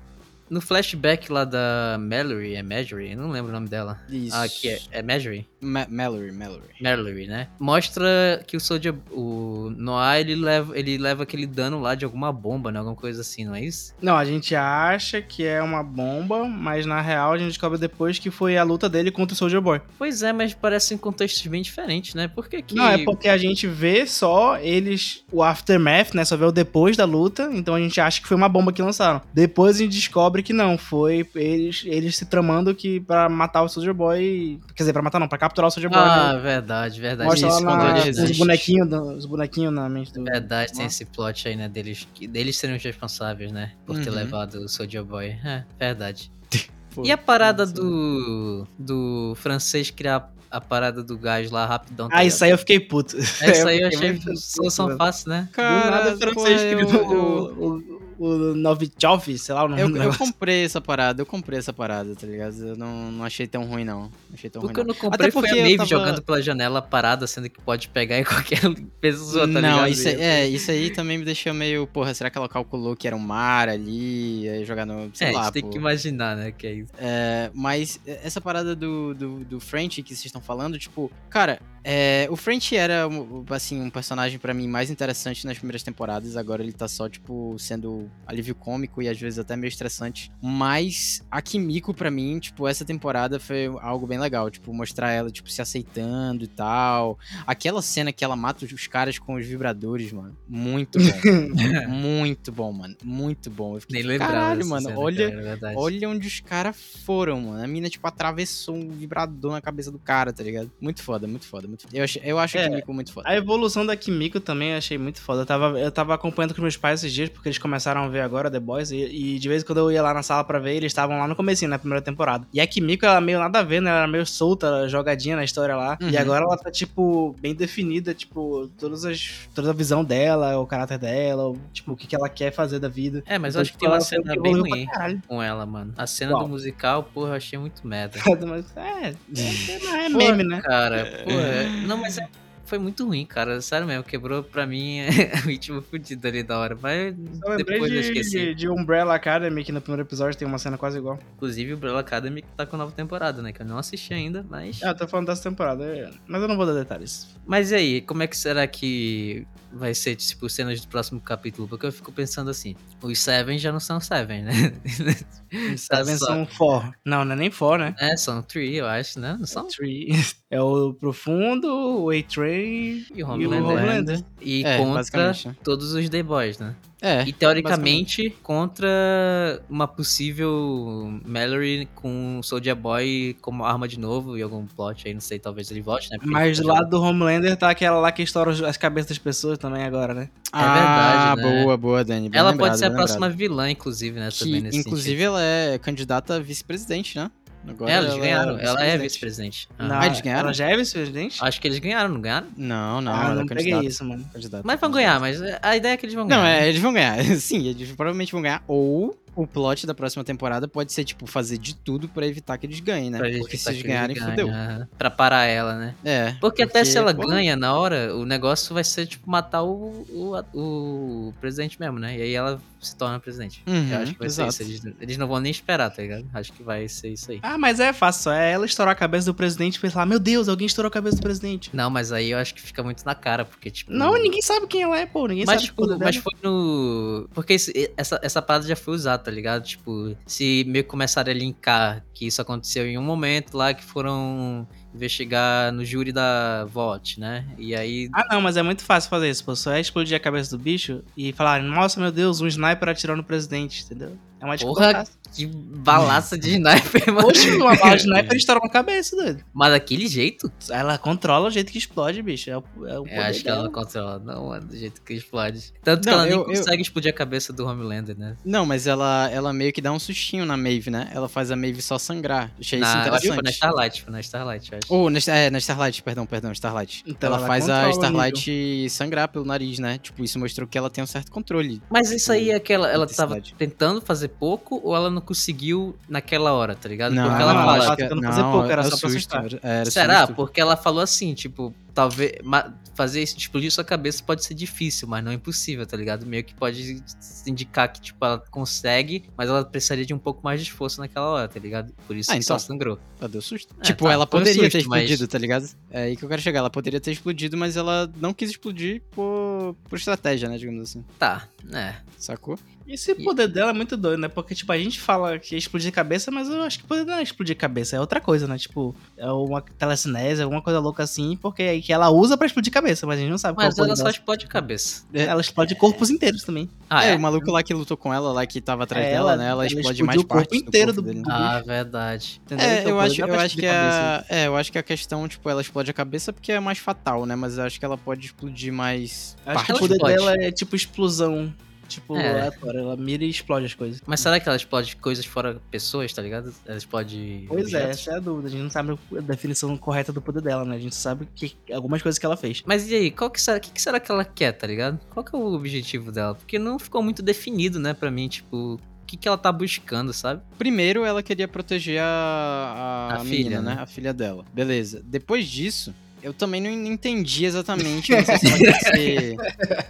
no flashback lá da Mallory, é Marjorie? Eu não lembro o nome dela. Isso. Ah, que é, é Marjorie? Ma Mallory, Mallory. Mallory, né? Mostra que o Soldier, o Noah, ele leva, ele leva aquele dano lá de alguma bomba, né? Alguma coisa assim, não é isso? Não, a gente acha que é uma bomba, mas na real a gente descobre depois que foi a luta dele contra o Soldier Boy. Pois é, mas parecem contextos bem diferentes, né? Por que que... Não, é porque a gente vê só eles, o aftermath, né? Só vê o depois da luta, então a gente acha que foi uma bomba que lançaram. Depois a gente descobre que não, foi eles, eles se tramando que pra matar o Soldier Boy, quer dizer, pra matar não, pra capturar o Soldier Boy. Ah, né? verdade, verdade. Mostra isso, lá na, os bonequinhos, os bonequinhos na mente do... Verdade, tem esse plot aí, né, deles, que deles serem os responsáveis, né, por ter Uhum. levado o Soldier Boy. É, verdade. [LAUGHS] Pô, E a parada do do francês criar a parada do gás lá rapidão. tá Ah, ligado? isso aí eu fiquei puto. Essa [LAUGHS] aí eu achei solução fácil, né? Do nada o Cara, francês criou o, o, o Novichov, sei lá o nome Eu, do eu comprei essa parada, eu comprei essa parada, tá ligado? Eu não, não achei tão ruim, não. Não achei tão O ruim, que eu não. não comprei Até foi a porque eu Maeve tava- jogando pela janela parada, sendo que pode pegar em [LAUGHS] qualquer pessoa, tá não, ligado? isso, aí- é, isso aí também me deixou meio, porra, será que ela calculou que era um mar ali, aí jogar no, sei É, a lá, gente tem que imaginar, né, que é isso. É, mas essa parada do, do, do French que vocês estão falando, tipo, cara, é, o French era, assim, um personagem pra mim mais interessante nas primeiras temporadas, agora ele tá só, tipo, sendo alívio cômico e às vezes até meio estressante, mas a Kimiko pra mim, tipo, essa temporada foi algo bem legal, tipo, mostrar ela, tipo, se aceitando e tal, aquela cena que ela mata os caras com os vibradores, mano, muito bom, [LAUGHS] muito bom, mano, muito bom, eu fiquei, Nem lembrava caralho, mano, cena, olha... cara, é. Olha onde os caras foram, mano. A mina, tipo, atravessou um vibrador na cabeça do cara, tá ligado? Muito foda, muito foda. Muito foda. Eu, acho, eu acho É, a Kimiko muito foda. A evolução da Kimiko também eu achei muito foda. Eu tava, eu tava acompanhando com meus pais esses dias, porque eles começaram a ver agora The Boys, e, e de vez em quando eu ia lá na sala pra ver, eles estavam lá no comecinho, na primeira temporada. E a Kimiko, ela meio nada a ver, né? Ela era meio solta, jogadinha na história lá. Uhum. E agora ela tá, tipo, bem definida, tipo, todas as, toda a visão dela, o caráter dela, o- tipo, o que, que ela quer fazer da vida. É, mas Então, eu acho que tipo, tem uma ela cena bem pra ruim com ela, mano. A cena do musical, porra, eu achei muito merda. [LAUGHS] Mas, é, é, é meme, né? Cara, porra. Não, mas é. Foi muito ruim, cara. Sério mesmo, quebrou pra mim [LAUGHS] o ritmo fudido ali da hora. Mas Eu depois eu de, esqueci. de, de Umbrella Academy, que no primeiro episódio tem uma cena quase igual. Inclusive o Umbrella Academy que tá com nova temporada, né? Que eu não assisti ainda, mas. Ah, eu tô falando dessa temporada, é, mas eu não vou dar detalhes. Mas e aí, como é que será que vai ser, tipo, cenas do próximo capítulo? Porque eu fico pensando assim, os Seven já não são Seven, né? Os [LAUGHS] Tá Seven só. são four. Não, não é nem four, né? é, são Three, eu acho, né? Não são? Three. [LAUGHS] É o Profundo, o A-Train E o e o Homelander. Homelander. E É, né? todos os The Boys, né? É. E teoricamente contra uma possível Mallory com o Soldier Boy como arma de novo e algum plot aí, não sei, talvez ele volte, né? Porque Mas do lado do Homelander tá aquela lá que estoura os- as cabeças das pessoas também agora, né? ah, verdade, né? boa, boa, Dani. bem Ela lembrado, pode ser a bem próxima lembrado. vilã, inclusive, né? Que, também nesse inclusive, ela é candidata a vice-presidente, né? Agora É, eles ela ganharam. Ela é vice-presidente. Não, Aham. eles ganharam? Ela já é vice-presidente? Acho que eles ganharam, não ganharam? Não, não, ah, ela não é peguei isso, mano. candidata, Mas vão ganhar, mas a ideia é que eles vão ganhar. Não, né? é, eles vão ganhar. [LAUGHS] Sim, eles provavelmente vão ganhar. Ou o plot da próxima temporada pode ser, tipo, fazer de tudo pra evitar que eles ganhem, né? Pra Porque se eles ganharem, ganhem, fodeu. aham. Pra parar ela, né? É. Porque, até se ela pô, ganha na hora, o negócio vai ser, tipo, matar o, o, o presidente mesmo, né? E aí ela se torna presidente. Uhum, Eu acho que vai exato. ser isso. Eles, eles não vão nem esperar, tá ligado? Acho que vai ser isso aí. Ah, mas é fácil, só é ela estourar a cabeça do presidente e pensar, meu Deus, alguém estourou a cabeça do presidente. Não, mas aí eu acho que fica muito na cara, porque, tipo. Não, ninguém sabe quem ela é, pô, ninguém Mas, sabe tipo, mas dela. foi no. Porque esse- essa, essa parada já foi usada, tá ligado? Tipo, se meio que começaram a linkar que isso aconteceu em um momento lá que foram investigar no júri da VOT, né? E aí. Ah, não, mas é muito fácil fazer isso, pô. Só é explodir a cabeça do bicho e falar, nossa, meu Deus, um sniper atirou no presidente, entendeu? É uma Porra, que balaça de sniper, mano. Poxa, uma bala de [LAUGHS] sniper estoura na cabeça, doido. Mas daquele jeito? Ela controla o jeito que explode, bicho. É o, é o poder Eu acho que ela dela. não controla, não, mano, do jeito que explode. Tanto que Não, ela nem eu- eu- consegue explodir a cabeça do Homelander, né? Não, mas ela, ela meio que dá um sustinho na Maeve, né? Ela faz a Maeve só sangrar. Achei isso Na, eu acho que foi na interessante. Starlight, foi na Starlight, eu acho. Ou na, é, na Starlight, perdão, perdão, Starlight. Então ela, ela faz a Starlight sangrar pelo nariz, né? Tipo, isso mostrou que ela tem um certo controle. Mas isso aí é que ela, ela tava tentando fazer pouco ou ela não conseguiu naquela hora, tá ligado? Não, Porque ela não, fala. acho que- tentando fazer não, pouco, era é só pra susto, assustar. era- era Será? susto. Porque ela falou assim, tipo, talvez fazer isso, explodir sua cabeça pode ser difícil, mas não impossível, tá ligado? Meio que pode indicar que, tipo, ela consegue, mas ela precisaria de um pouco mais de esforço naquela hora, tá ligado? Por isso Ah, que então. só sangrou. Ela deu susto. É, tipo, tá, ela poderia ter susto, mas- explodido, tá ligado? É aí que eu quero chegar. Ela poderia ter explodido, mas ela não quis explodir por, por estratégia, né? Digamos assim. Tá, né? Sacou? Esse poder dela é muito doido, né? Porque, tipo, a gente fala que é explodir cabeça, mas eu acho que o poder não é explodir cabeça, é outra coisa, né? Tipo, é uma telecinese, alguma coisa louca assim, porque aí que ela usa pra explodir cabeça, mas a gente não sabe Mas qual é o ela só dela. explode cabeça. Ela explode corpos inteiros também. Ah, é, é? o maluco lá que lutou com ela, lá que tava atrás É, dela, ela- né? Ela, ela explode mais o corpo partes inteiro do do- corpo dele. do- Ah, verdade. Entendeu? É, Então, eu acho, dá eu acho que a, é, eu acho que a questão, tipo, ela explode a cabeça porque é mais fatal, né? Mas eu acho que ela pode explodir mais Acho que o poder dela é tipo explosão. Tipo, É. aleatória. Ela mira e explode as coisas. Mas será que ela explode coisas fora pessoas, tá ligado? Ela explode. Pois é, objetos? essa é a dúvida. A gente não sabe a definição correta do poder dela, né? A gente sabe que algumas coisas que ela fez. Mas e aí, qual que será, que, que será que ela quer, tá ligado? Qual que é o objetivo dela? Porque não ficou muito definido, né, pra mim, tipo, o que, que ela tá buscando, sabe? Primeiro, ela queria proteger a, a, A menina, filha, né? né? A filha dela. Beleza. Depois disso, eu também não entendi exatamente se, ela ser,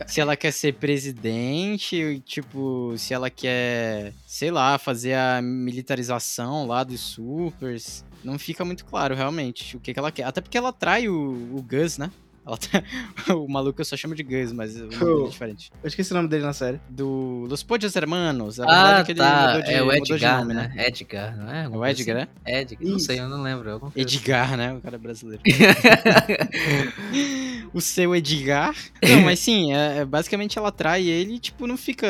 se ela quer ser presidente, tipo, se ela quer, sei lá, fazer a militarização lá dos supers. Não fica muito claro, realmente, o que, que ela quer. Até porque ela trai o, o Gus, né? Tra- [LAUGHS] o maluco eu só chamo de Gus, mas o nome dele é diferente. Eu esqueci o nome dele na série. Do Los Podios Hermanos. A Ah, verdade é que ele tá. de- é o Edgar, nome, né? Edgar, não é? É o Edgar, assim? né? Edgar, não Isso. sei, eu não lembro. Edgar, né? O cara é brasileiro. [LAUGHS] o seu Edgar. Não, mas sim, é, é, basicamente ela trai ele e, tipo, não fica.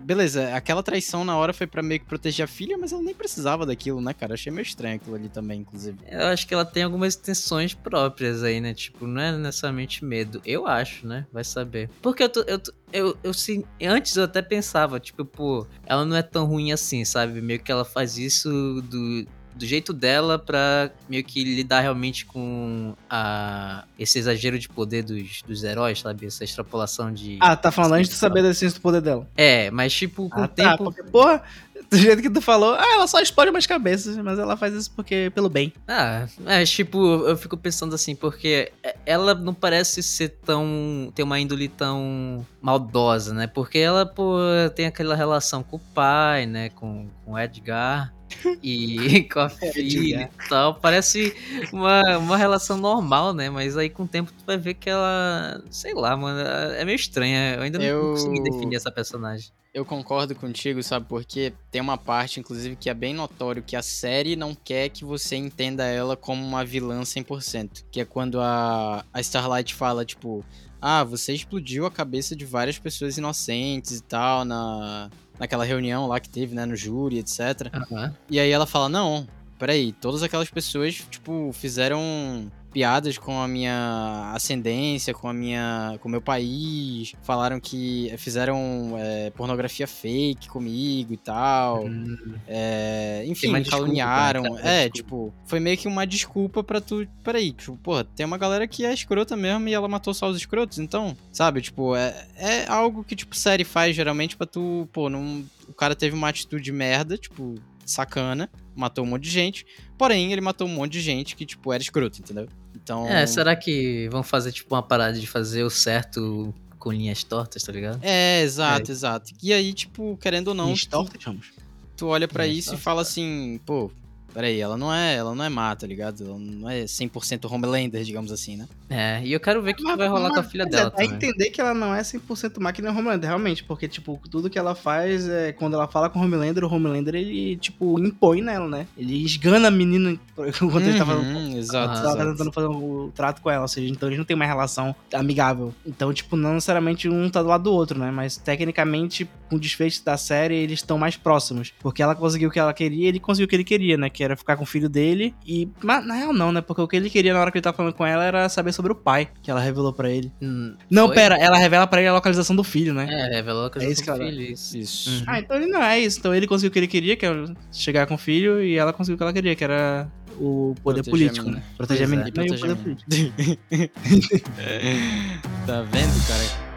Beleza, aquela traição na hora foi pra meio que proteger a filha, mas ela nem precisava daquilo, né, cara? Achei meio estranho aquilo ali também, inclusive. Eu acho que ela tem algumas intenções próprias aí, né? Tipo, não é necessariamente medo. Eu acho, né? Vai saber. Porque eu tô. Eu, tô- eu, eu, sim, antes eu até pensava, tipo, pô, ela não é tão ruim assim, sabe? Meio que ela faz isso do, do jeito dela pra meio que lidar realmente com a, esse exagero de poder dos, dos heróis, sabe? Essa extrapolação de. Ah, tá falando antes de saber da essência do poder dela. É, mas tipo, com Ah, o tá, tempo. porque, porra, Do jeito que tu falou, ah, ela só explode umas cabeças, mas ela faz isso porque pelo bem. Ah, é tipo, eu fico pensando assim, porque ela não parece ser tão. ter uma índole tão maldosa, né? Porque ela, pô, tem aquela relação com o pai, né? Com, com o Edgar. E [LAUGHS] com a [LAUGHS] filha e tal. Parece uma, uma relação normal, né? Mas aí com o tempo tu vai ver que ela. Sei lá, mano. É meio estranha. Eu ainda Eu- não consegui definir essa personagem. Eu concordo contigo, sabe? Porque tem uma parte, inclusive, que é bem notório que a série não quer que você entenda ela como uma vilã 100%. Que é quando a, a Starlight fala, tipo... Ah, você explodiu a cabeça de várias pessoas inocentes e tal na, naquela reunião lá que teve, né? No júri, etc. Aham. E aí ela fala, não, peraí, todas aquelas pessoas, tipo, fizeram piadas com a minha ascendência, com a minha. com o meu país, falaram que fizeram é, pornografia fake comigo e tal. Hum, É, enfim, me desculpa, caluniaram. cara, é, desculpa. tipo, foi meio que uma desculpa pra tu. Peraí, tipo, porra, tem uma galera que é escrota mesmo e ela matou só os escrotos, então, sabe? Tipo, é, é algo que, tipo, série faz geralmente pra tu, pô, não. O cara teve uma atitude merda, tipo, sacana, matou um monte de gente, porém ele matou um monte de gente que, tipo, era escroto, entendeu? Então. É, será que vão fazer tipo uma parada de fazer o certo com linhas tortas, tá ligado? É, exato, exato. E aí, tipo, querendo ou não, Não, tu, chamamos. tu olha pra Linhas isso e tortas, fala tá. assim, pô, peraí, ela não é, ela não é má, tá ligado? Ela não é 100% Homelander, digamos assim, né? É, e eu quero ver o que, que vai rolar com a filha mas dela é, também. entender que ela não é 100% máquina Homelander, realmente, porque, tipo, tudo que ela faz, é quando ela fala com o Homelander, o Homelander, ele, tipo, impõe nela, né? Ele esgana a menina enquanto [LAUGHS] ele tá fazendo Uhum, exato, Ela tá tentando fazer o trato com ela, ou seja, então eles não têm uma relação amigável. Então, tipo, não necessariamente um tá do lado do outro, né? Mas tecnicamente, com o desfecho da série, eles estão mais próximos. Porque ela conseguiu o que ela queria e ele conseguiu o que ele queria, né? Que era ficar com o filho dele. E. Mas na real, não, né? Porque o que ele queria na hora que ele tava falando com ela era saber sobre o pai, que ela revelou pra ele. Hum, Não, foi? pera, ela revela pra ele a localização do filho, né? É, revelou a É isso do que ela- filho, isso. Isso. Uhum. Ah, então ele não é isso. Então ele conseguiu o que ele queria, que era chegar com o filho, e ela conseguiu o que ela queria, que era o poder Proteger político, né? Proteger a Pois é. menina e o poder menina. político. [LAUGHS] tá vendo, cara?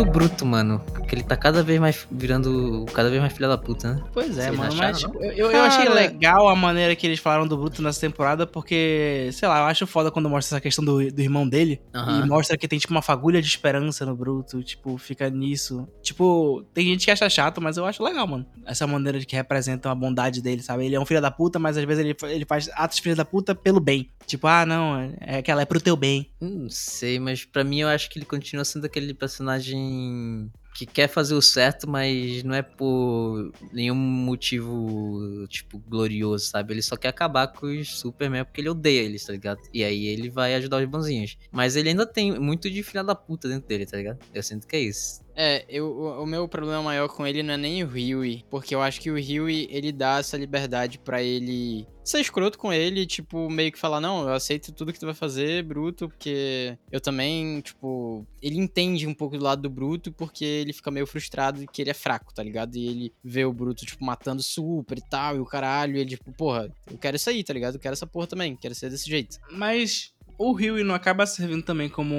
O Bruto, mano? Que ele tá cada vez mais virando. cada vez mais filha da puta, né? Pois é, Vocês mano, acharam, mas não? tipo, eu, eu- achei legal a maneira que eles falaram do Bruto nessa temporada, porque, sei lá, eu acho foda quando mostra essa questão do, do irmão dele Aham. e mostra que tem, tipo, uma fagulha de esperança no Bruto, tipo, fica nisso. Tipo, tem gente que acha chato, mas eu acho legal, mano. Essa maneira de que representam a bondade dele, sabe? Ele é um filho da puta, mas às vezes ele, ele faz atos filho da puta pelo bem. Tipo, ah, não, é que ela é pro teu bem. Não sei, mas pra mim eu acho que ele continua sendo aquele personagem que quer fazer o certo, mas não é por nenhum motivo, tipo, glorioso, sabe? Ele só quer acabar com os Superman porque ele odeia eles, tá ligado? E aí ele vai ajudar os bonzinhos. Mas ele ainda tem muito de filha da puta dentro dele, tá ligado? Eu sinto que é isso. É, eu, o, meu problema maior com ele não é nem o Huey, porque eu acho que o Huey, ele dá essa liberdade pra ele ser escroto com ele, tipo, meio que falar, não, eu aceito tudo que tu vai fazer, Bruto, porque eu também, tipo, ele entende um pouco do lado do Bruto, porque ele fica meio frustrado que ele é fraco, tá ligado? E ele vê o Bruto, tipo, matando super e tal, e o caralho, e ele, tipo, porra, eu quero isso aí, tá ligado? Eu quero essa porra também, quero ser desse jeito. Mas o Rio não acaba servindo também como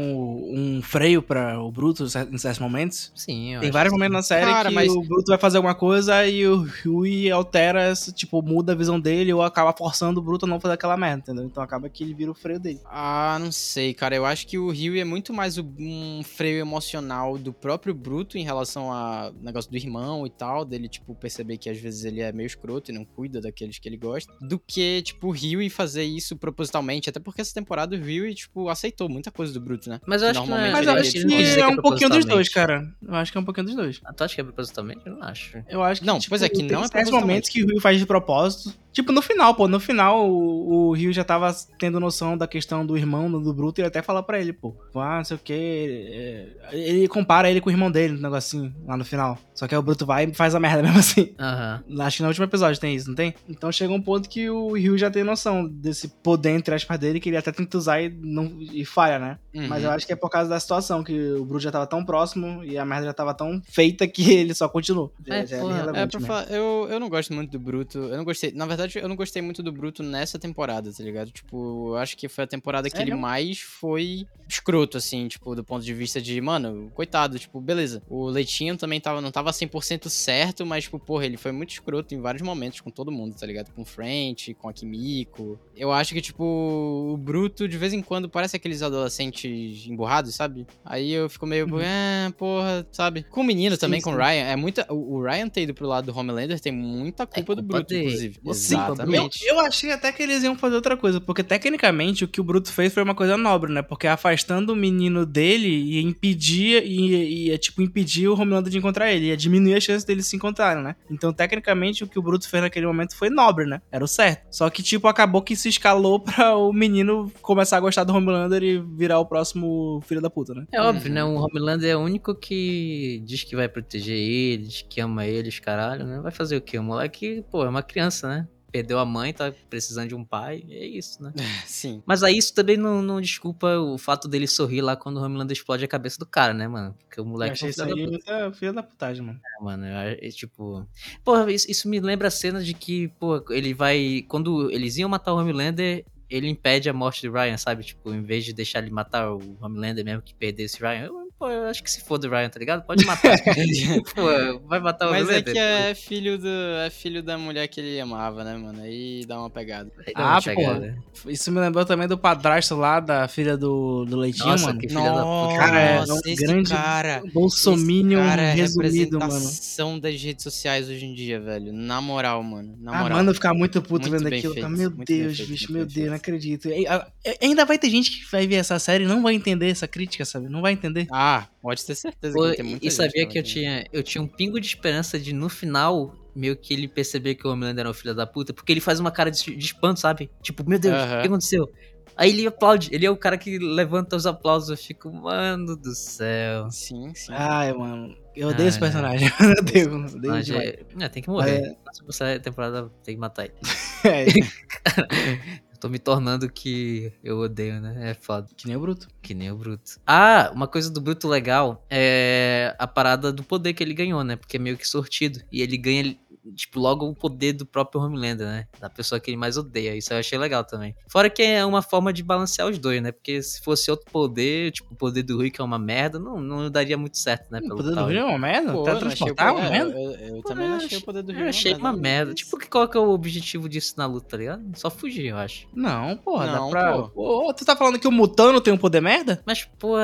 um freio para o Bruto em certos momentos? Sim, eu Tem acho vários que momentos na série Cara, que mas- o Bruto vai fazer alguma coisa e o Rui altera, tipo, muda a visão dele ou acaba forçando o Bruto a não fazer aquela merda, entendeu? Então acaba que ele vira o freio dele. Ah, não sei, cara. Eu acho que o Rio é muito mais o- um freio emocional do próprio Bruto em relação ao negócio do irmão e tal, dele, tipo, perceber que às vezes ele é meio escroto e não cuida daqueles que ele gosta, do que, tipo, o Rio e fazer isso propositalmente. Até porque essa temporada o Rio, tipo, aceitou muita coisa do Bruto, né? Mas eu acho que não é, Mas eu acho dizer que é que um pouquinho dos dois, cara. Eu acho que é um pouquinho dos dois. Ah, tu acha que é propositalmente? Eu não acho. Eu acho que, Não, tipo, pois é, que tem não é propositalmente. momentos que o Rio faz de propósito. Tipo, no final, pô. No final, o, o Rio já tava tendo noção da questão do irmão, do Bruto, e ele até fala pra ele, pô. Ah, não sei o quê. é, Ele compara ele com o irmão dele, no negocinho, lá no final. Só que aí o Bruto vai e faz a merda [LAUGHS] mesmo assim. Aham. Acho que no último episódio tem isso, não tem? Então chega um ponto que o Rio já tem noção desse poder entre aspas dele, que ele até tenta usar lá e, não, e falha, né? Uhum. Mas eu acho que é por causa da situação, que o Bruto já tava tão próximo e a merda já tava tão feita que [LAUGHS] ele só continuou. É, Já- já irrelevante É, pra falar, eu, eu não gosto muito do Bruto. Eu não gostei. Na verdade, eu não gostei muito do Bruto nessa temporada, tá ligado? Tipo, eu acho que foi a temporada que ele mais foi escroto, assim, tipo, do ponto de vista de, mano, coitado, tipo, beleza. O Leitinho também tava, não tava 100% certo, mas, tipo, porra, ele foi muito escroto em vários momentos com todo mundo, tá ligado? Com o French, com a Kimiko. Eu acho que, tipo, o Bruto, de vez em quando, parece aqueles adolescentes emburrados, sabe? Aí eu fico meio, Uhum. é, porra, sabe? Com o menino Sim, também, com o sim. Ryan. É muita. O, Ryan ter ido pro lado do Homelander tem muita culpa do É culpa Bruto, inclusive. Sim, Eu, Exatamente. eu achei até que eles iam fazer outra coisa, porque tecnicamente o que o Bruto fez foi uma coisa nobre, né? Porque afastando o menino dele ia impedir, ia, ia tipo impedir o Homelander de encontrar ele, ia diminuir a chance deles se encontrarem, né? Então, tecnicamente, o que o Bruto fez naquele momento foi nobre, né? Era o certo. Só que, tipo, acabou que se escalou [LAUGHS] pra o menino começar a gostar do Homelander e virar o próximo filho da puta, né? É óbvio, Uhum. né? O Homelander é o único que diz que vai proteger ele, diz que ama ele, os caralho, né? Vai fazer o quê? O moleque, pô, é uma criança, né? Perdeu a mãe, tá precisando de um pai, é isso, né? [LAUGHS] Sim. Mas aí isso também não, não desculpa o fato dele sorrir lá quando o Homelander explode a cabeça do cara, né, mano? Porque o Eu moleque achei é isso aí puta, muita filha da putagem, mano. mano. É, é tipo. Porra, isso, isso me lembra a cena de que, pô, ele vai. Quando eles iam matar o Homelander, ele impede a morte do Ryan, sabe? Tipo, em vez de deixar ele matar o Homelander mesmo que perdesse Ryan. Eu, pô, eu acho que se foda o Ryan, tá ligado? Pode matar. [LAUGHS] pô, vai matar o Mas é que é filho, do, é filho da mulher que ele amava, né, mano? Aí dá uma pegada. Dá uma Ah, chegada. Isso me lembrou também do padrasto lá da filha do, do Leitinho, Nossa, mano. que filha da puta. Cara, é Nossa, um esse grande cara... Bolsominion esse cara é resumido, mano. representação das redes sociais hoje em dia, velho. Na moral, mano. Na Ah, moral. mano, eu ficar muito puto Muito vendo aquilo. feito? Meu Deus, feito, bicho, meu bem Deus, não feito. acredito. A- e- ainda vai ter gente que vai ver essa série e não vai entender essa crítica, sabe? Não vai entender. Ah, pode ter certeza Pô, que tem muita e gente sabia que eu tinha, eu tinha um pingo de esperança de no final meio que ele perceber que o Homelander era um filho da puta, porque ele faz uma cara de, de espanto, sabe? Tipo, meu Deus, o que aconteceu? Aí ele aplaude, ele é o cara que levanta os aplausos, eu fico, mano do céu. Sim, sim. Ai, mano. Eu odeio esse Ah, personagem. [LAUGHS] Eu odeio, eu odeio demais. é, é, tem que morrer. Na próxima temporada tem que matar ele. [LAUGHS] É, [LAUGHS] Eu tô me tornando que eu odeio, né? É foda. que nem o Bruto. Que nem o Bruto. Ah, uma coisa do Bruto legal é a parada do poder que ele ganhou, né? Porque é meio que sortido. E ele ganha, tipo, logo o poder do próprio Homelander, né? Da pessoa que ele mais odeia. Isso eu achei legal também. Fora que é uma forma de balancear os dois, né? Porque se fosse outro poder, tipo, o poder do Rui, que é uma merda, não, não daria muito certo, né? O Pelo poder do tal. Rio é uma merda? Pô, eu achei o Teletransportar é uma poder- merda? Eu, eu- eu também não achei o poder do Rio. Eu achei uma merda. mas- Tipo, qual que é o objetivo disso na luta, tá ligado? Só fugir, eu acho. Não, porra, Não, dá pra. pô. Pô, tu tá falando que o Mutano tem um poder merda? Mas, pô,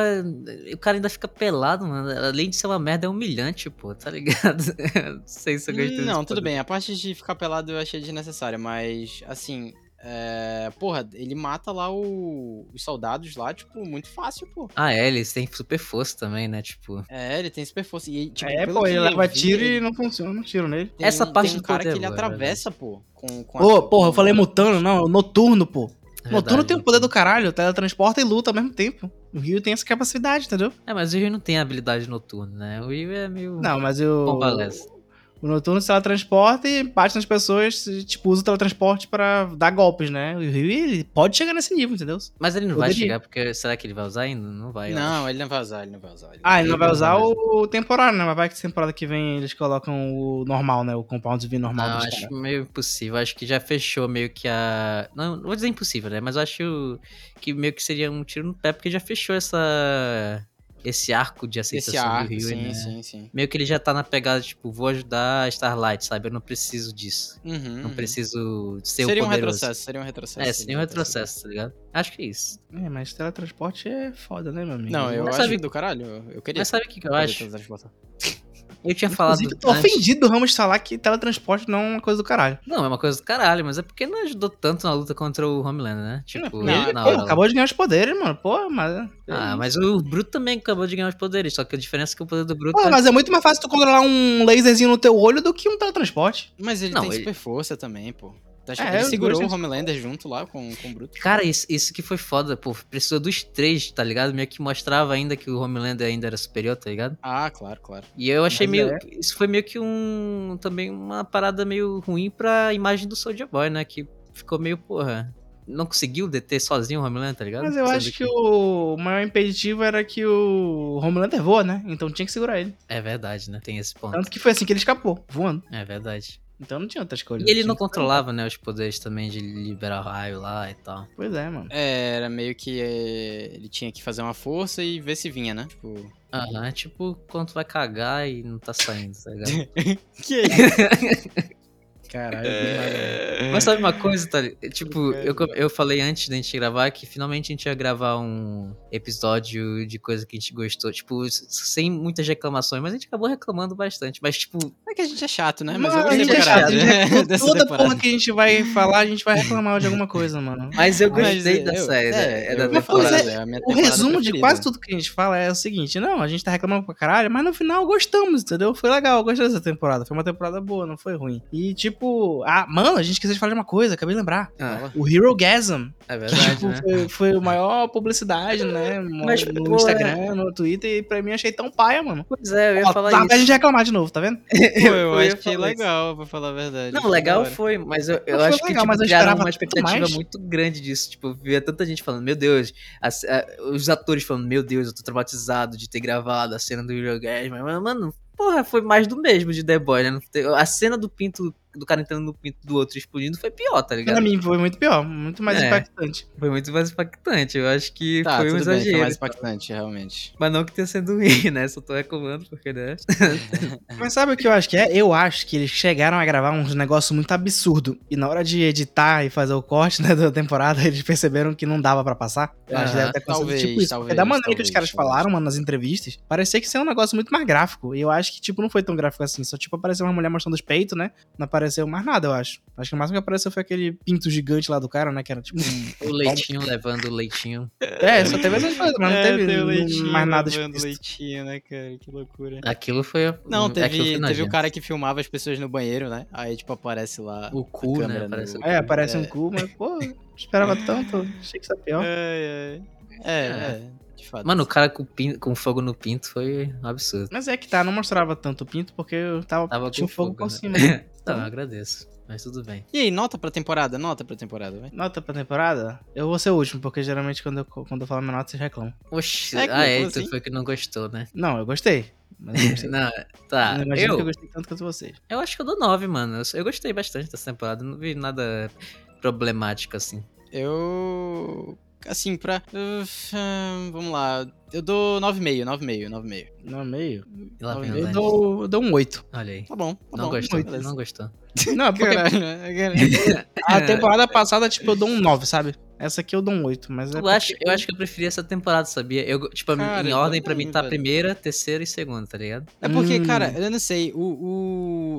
o cara ainda fica pelado, mano. Além de ser uma merda, é humilhante, pô, tá ligado? [LAUGHS] não sei se eu gostei Não, tudo bem. A parte de ficar pelado eu achei desnecessária, mas assim. É, porra, ele mata lá o- os soldados lá, tipo, muito fácil, pô. Ah, é, eles têm super força também, né? Tipo. É, ele tem super força. E, tipo, é, pô, ele leva vi, tiro ele e não funciona, não tiro nele. tem Essa parte tem um do cara poder que ele atravessa, pô. Com, com a- porra, eu falei mutano, não, é o noturno, pô. é Noturno verdade, tem o poder do caralho, teletransporta e luta ao mesmo tempo. O Rio tem essa capacidade, entendeu? É, mas o Rio não tem habilidade noturna, né? O Rio é meio. Não, mas eu. O noturno se teletransporta e bate nas pessoas, e, tipo, usa o teletransporte pra dar golpes, né? O Rio, ele pode chegar nesse nível, entendeu? Mas ele não vai Poderia. chegar, porque será que ele vai usar ainda? Não vai. Não, ele não vai usar, ele não vai usar. ele Ah, ele não vai usar não vai o temporário, né? Mas vai que temporada que vem eles colocam o normal, né? O compound V normal Não, acho caras. meio impossível. Acho que já fechou meio que a. Não, não vou dizer impossível, né? Mas eu acho que meio que seria um tiro no pé, porque já fechou essa. Esse arco de aceitação Esse arco, do Rio, sim, né? sim, sim. Meio que ele já tá na pegada, tipo, vou ajudar a Starlight, sabe? Eu não preciso disso. Uhum, Não uhum. preciso ser Seria o um poderoso. retrocesso, seria um retrocesso. É, seria um retrocesso, tá ligado? Acho que é isso. É, mas teletransporte é foda, né, meu amigo? Não, eu Mas acho sabe- do caralho. eu- Eu queria. Mas sabe o que, que eu acho? Eu tinha falado. Inclusive, eu tô antes- ofendido do Ramos falar que teletransporte não é uma coisa do caralho. Não, é uma coisa do caralho, mas é porque não ajudou tanto na luta contra o Homelander, né? Tipo, Não, ele, na pô, acabou de ganhar os poderes, mano. Pô, mas. Ah, mas o Bruto também acabou de ganhar os poderes, só que a diferença é que o poder do Bruto Pô, é- mas é muito mais fácil tu controlar um laserzinho no teu olho do que um teletransporte. Mas ele Não, tem ele- super força também, pô. Acho É, que ele segurou dois o Homelander junto lá com, com o Bruto. Cara, isso, isso que foi foda, pô. Precisou dos três, tá ligado? Meio que mostrava ainda que o Homelander ainda era superior, tá ligado? Ah, claro, claro. E eu achei Mas meio. é. Isso foi meio que um. Também uma parada meio ruim pra imagem do Soldier Boy, né? Que ficou meio, porra. não conseguiu deter sozinho o Homelander, tá ligado? Mas eu Sendo acho que o maior impeditivo era que o Homelander voa, né? Então tinha que segurar ele. É verdade, né? Tem esse ponto. Tanto que foi assim que ele escapou, voando. É verdade. Então não tinha outra escolha. E ele não controlava, né, os poderes também de liberar raio lá e tal. Pois é, mano. É, era meio que é, ele tinha que fazer uma força e ver se vinha, né? Tipo, Aham, é tipo quando tu vai cagar e não tá saindo, tá ligado? [LAUGHS] que isso? [LAUGHS] Caralho, né? Mas sabe uma coisa, tá? Tipo, Eu eu, eu falei antes da gente gravar que finalmente a gente ia gravar um episódio de coisa que a gente gostou. Tipo, sem muitas reclamações, mas a gente acabou reclamando bastante. Mas, tipo, É que a gente é chato, né? Mas eu a gostei gente pra é chato, é- [LAUGHS] dessa Toda temporada. porra que a gente vai falar, a gente vai reclamar de alguma coisa, mano. mas eu Mas, gostei da eu- série, né? é, É da eu- Mas, temporada. é, O resumo de preferida. quase tudo que a gente fala é o seguinte: não, a gente tá reclamando pra caralho, mas no final gostamos, entendeu? Foi legal, eu gostei dessa temporada. Foi uma temporada boa, não foi ruim. E tipo, ah, mano, a gente esqueceu de falar de uma coisa, acabei de lembrar. Ah, O Hero Gasm, é que verdade, tipo, né? foi, foi a maior publicidade, né? [LAUGHS] Mas, no pô, Instagram, no Twitter, e pra mim eu achei tão paia, mano. Pois é, eu ia Ó, falar dá isso. pra gente reclamar de novo, tá vendo? [LAUGHS] Pô, eu Eu achei isso. legal, pra falar a verdade. Não, legal hora. foi, mas eu, eu acho que legal, tipo, mas eu esperava uma expectativa mais. muito grande disso. Tipo, eu via tanta gente falando, meu Deus, as- a- os atores falando, meu Deus, eu tô traumatizado de ter gravado a cena do Hero Gas, mas, mano, porra, foi mais do mesmo de The Boy, né? A cena do pinto, do cara entrando no pinto do outro e explodindo foi pior, tá ligado? Pra mim foi muito pior, muito mais É. impactante. Foi muito mais impactante, eu acho que Tá, foi um bem, exagero. foi mais impactante, realmente. Mas não que tenha sido ruim, né? Só tô reclamando, porque, né? [LAUGHS] Mas sabe o que eu acho que é? Eu acho que eles chegaram a gravar uns negócios muito absurdo. E na hora de editar e fazer o corte né, da temporada, [LAUGHS] eles perceberam que não dava pra passar. Eu acho que deve ter acontecido talvez, tipo isso. talvez, Porque da maneira que os talvez, caras talvez. falaram, mano, nas entrevistas, parecia que isso é um negócio muito mais gráfico. E eu acho que, tipo, não foi tão gráfico assim. Só, tipo, apareceu uma mulher mostrando os peitos, né? Não apareceu mais nada, eu acho. Acho que o máximo que apareceu foi aquele pinto gigante lá do cara, né? Que era tipo um. [LAUGHS] O leitinho levando o leitinho. é, só teve essas coisas, mas não É, teve não- leitinho mais nada levando explícito. leitinho, né, cara? Que loucura. Aquilo foi. Não, teve, foi teve o cara que filmava as pessoas no banheiro, né? Aí, tipo, aparece lá. O cu, a né? câmera no- É, aparece É. um cu, mas, pô, esperava tanto. Achei que isso é pior. É, é. É, é, de fato. Mano, o cara com, pin- com fogo no pinto foi um absurdo. Mas é que tá, não mostrava tanto o pinto porque eu tava, Tava tinha com fogo fogo, por né? cima. [LAUGHS] né? Não, eu agradeço. Mas tudo bem. E aí, nota pra temporada? Nota pra temporada, vai. Nota pra temporada? Eu vou ser o último, porque geralmente quando eu, quando eu falo minha nota, vocês reclamam. Oxi, É, ah, é, como tu assim? foi que não gostou, né? Não, eu gostei. Mas eu gostei. [LAUGHS] Não, tá. não imagino Eu, que eu gostei tanto quanto vocês. eu acho que eu dou 9, mano. Eu, eu gostei bastante dessa temporada. Não vi nada problemático assim. Eu. Assim, pra. uh, vamos lá. Eu dou 9,5, 9,5, 9,5. Não, meio. E lá vem o Eu Dani. dou, eu dou um 8. Olha aí. Tá bom, tá Não bom. gostou, beleza. não gostou. Não, é porque Caralho, [LAUGHS] [LAUGHS] caralho. a temporada passada, tipo, eu dou um 9, sabe? Essa aqui eu dou um 8, mas é Eu porque- acho, eu acho que eu preferi essa temporada, sabia? Eu, tipo, Cara, em eu ordem pra também, mim tá velho. primeira, terceira e segunda, tá ligado? É porque, Hum. cara, eu não sei, o,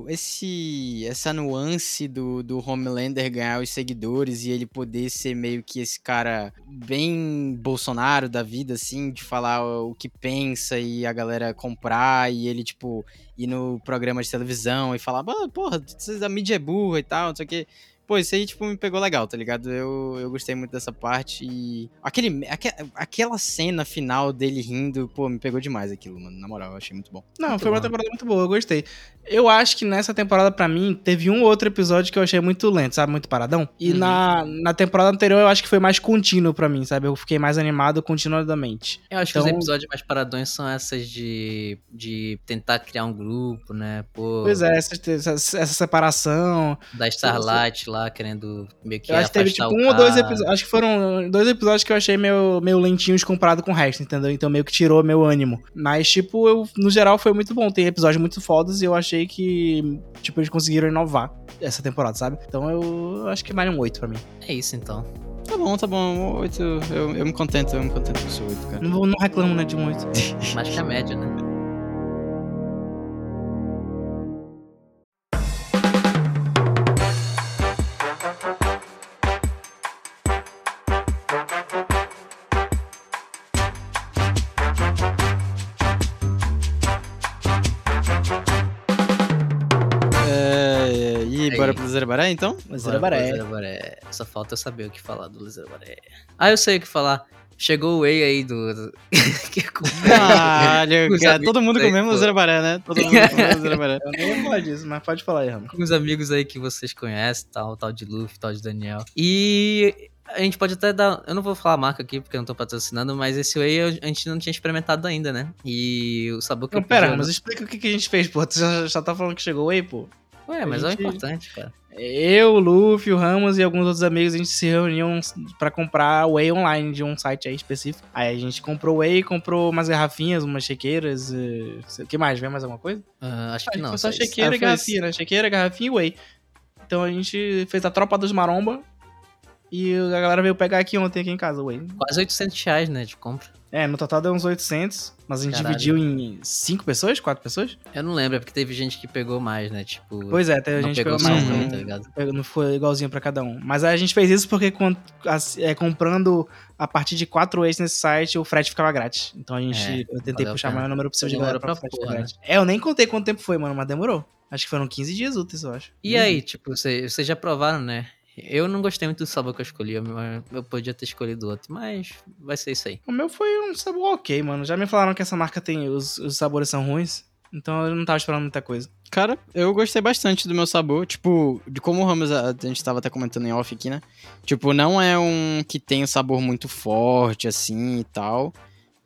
o esse essa nuance do, do Homelander ganhar os seguidores e ele poder ser meio que esse cara bem Bolsonaro da vida, assim, de falar o, que pensa e a galera comprar e ele, tipo, ir no programa de televisão e falar, "Ah, porra, a mídia é burra e tal, não sei o que. Pô, isso aí, tipo, me pegou legal, tá ligado? Eu, eu gostei muito dessa parte e. Aquele, aque, aquela cena final dele rindo, pô, me pegou demais aquilo, mano. Na moral, eu achei muito bom. Não, Muito foi uma bom. temporada muito boa, eu gostei. Eu acho que nessa temporada, pra mim, teve um ou outro episódio que eu achei muito lento, sabe? Muito paradão. E Uhum. na, na temporada anterior eu acho que foi mais contínuo pra mim, sabe? Eu fiquei mais animado continuadamente. Eu acho que Então- os episódios mais paradões são essas de, de tentar criar um grupo, né? Pô, Pois é, essa, essa, essa separação. da Starlight lá querendo meio que Eu acho que teve tipo um ou dois episódios. Acho que foram dois episódios que eu achei meio, meio lentinhos comparado com o resto, entendeu? Então meio que tirou meu ânimo. Mas, tipo, eu, no geral foi muito bom. Tem episódios muito fodas e eu achei que, tipo, eles conseguiram inovar essa temporada, sabe? Então eu acho que vale um 8 pra mim. É isso então. Tá bom, tá bom. Oito, eu, eu me contento, eu me contento com esse oito, cara. Não, vou- não reclamo, né, de um 8. [LAUGHS] Mais que a média, né? Zerabaré, então? Bora era pro baré. Só falta eu saber o que falar do Zerabaré. Ah, eu sei o que falar. Chegou o Whey aí do. do- [LAUGHS] que é com- Caralho, cara, todo mundo aí, comendo pô. Zerabaré, né? Todo mundo comendo Zerabaré. [LAUGHS] Eu nem ia falar disso, mas pode falar aí, Ramo. com os amigos aí que vocês conhecem, tal, tal de Luffy, tal de Daniel. E A gente pode até dar. Eu não vou falar a marca aqui porque eu não tô patrocinando, mas esse whey eu- a gente não tinha experimentado ainda, né? E o sabor que Não, eu pera, pedi- mas explica o que, que a gente fez, pô. Tu já, já tá falando que chegou o Whey, pô. Ué, mas a é o gente- importante, cara. Eu, o Luffy, o Ramos e alguns outros amigos, a gente se reuniam pra comprar Whey online de um site aí específico. Aí a gente comprou Whey, comprou umas garrafinhas, umas chequeiras. O que mais? Vem mais alguma coisa? Ah, acho que não. foi só chequeira Ah, e garrafinha, né? Chequeira, garrafinha e Whey. Então a gente fez a tropa dos maromba. E a galera veio pegar aqui ontem aqui em casa o Whey. Quase 800 reais, né, de compra. É, no total deu uns 800, mas a gente Caralho. dividiu em 5 pessoas? 4 pessoas? Eu não lembro, é porque teve gente que pegou mais, né? Tipo, Pois é, até a não gente pegou pegou mais. um, né? tá ligado? Não foi igualzinho pra cada um. Mas a gente fez isso porque é, comprando a partir de 4 Ways nesse site, o frete ficava grátis. Então a gente. É, eu tentei puxar o maior número possível de galera pra pra frete porra, né? É, eu nem contei quanto tempo foi, mano, mas demorou. Acho que foram 15 dias úteis, eu acho. E aí, tipo, vocês já provaram, né? Eu não gostei muito do sabor que eu escolhi, eu, eu podia ter escolhido outro, mas vai ser isso aí. O meu foi um sabor ok, mano. Já me falaram que essa marca tem. Os, os sabores são ruins. Então eu não tava esperando muita coisa. Cara, eu gostei bastante do meu sabor. Tipo, de como o Ramos, a a gente tava até comentando em off aqui, né? Tipo, não é um que tem um sabor muito forte, assim e tal.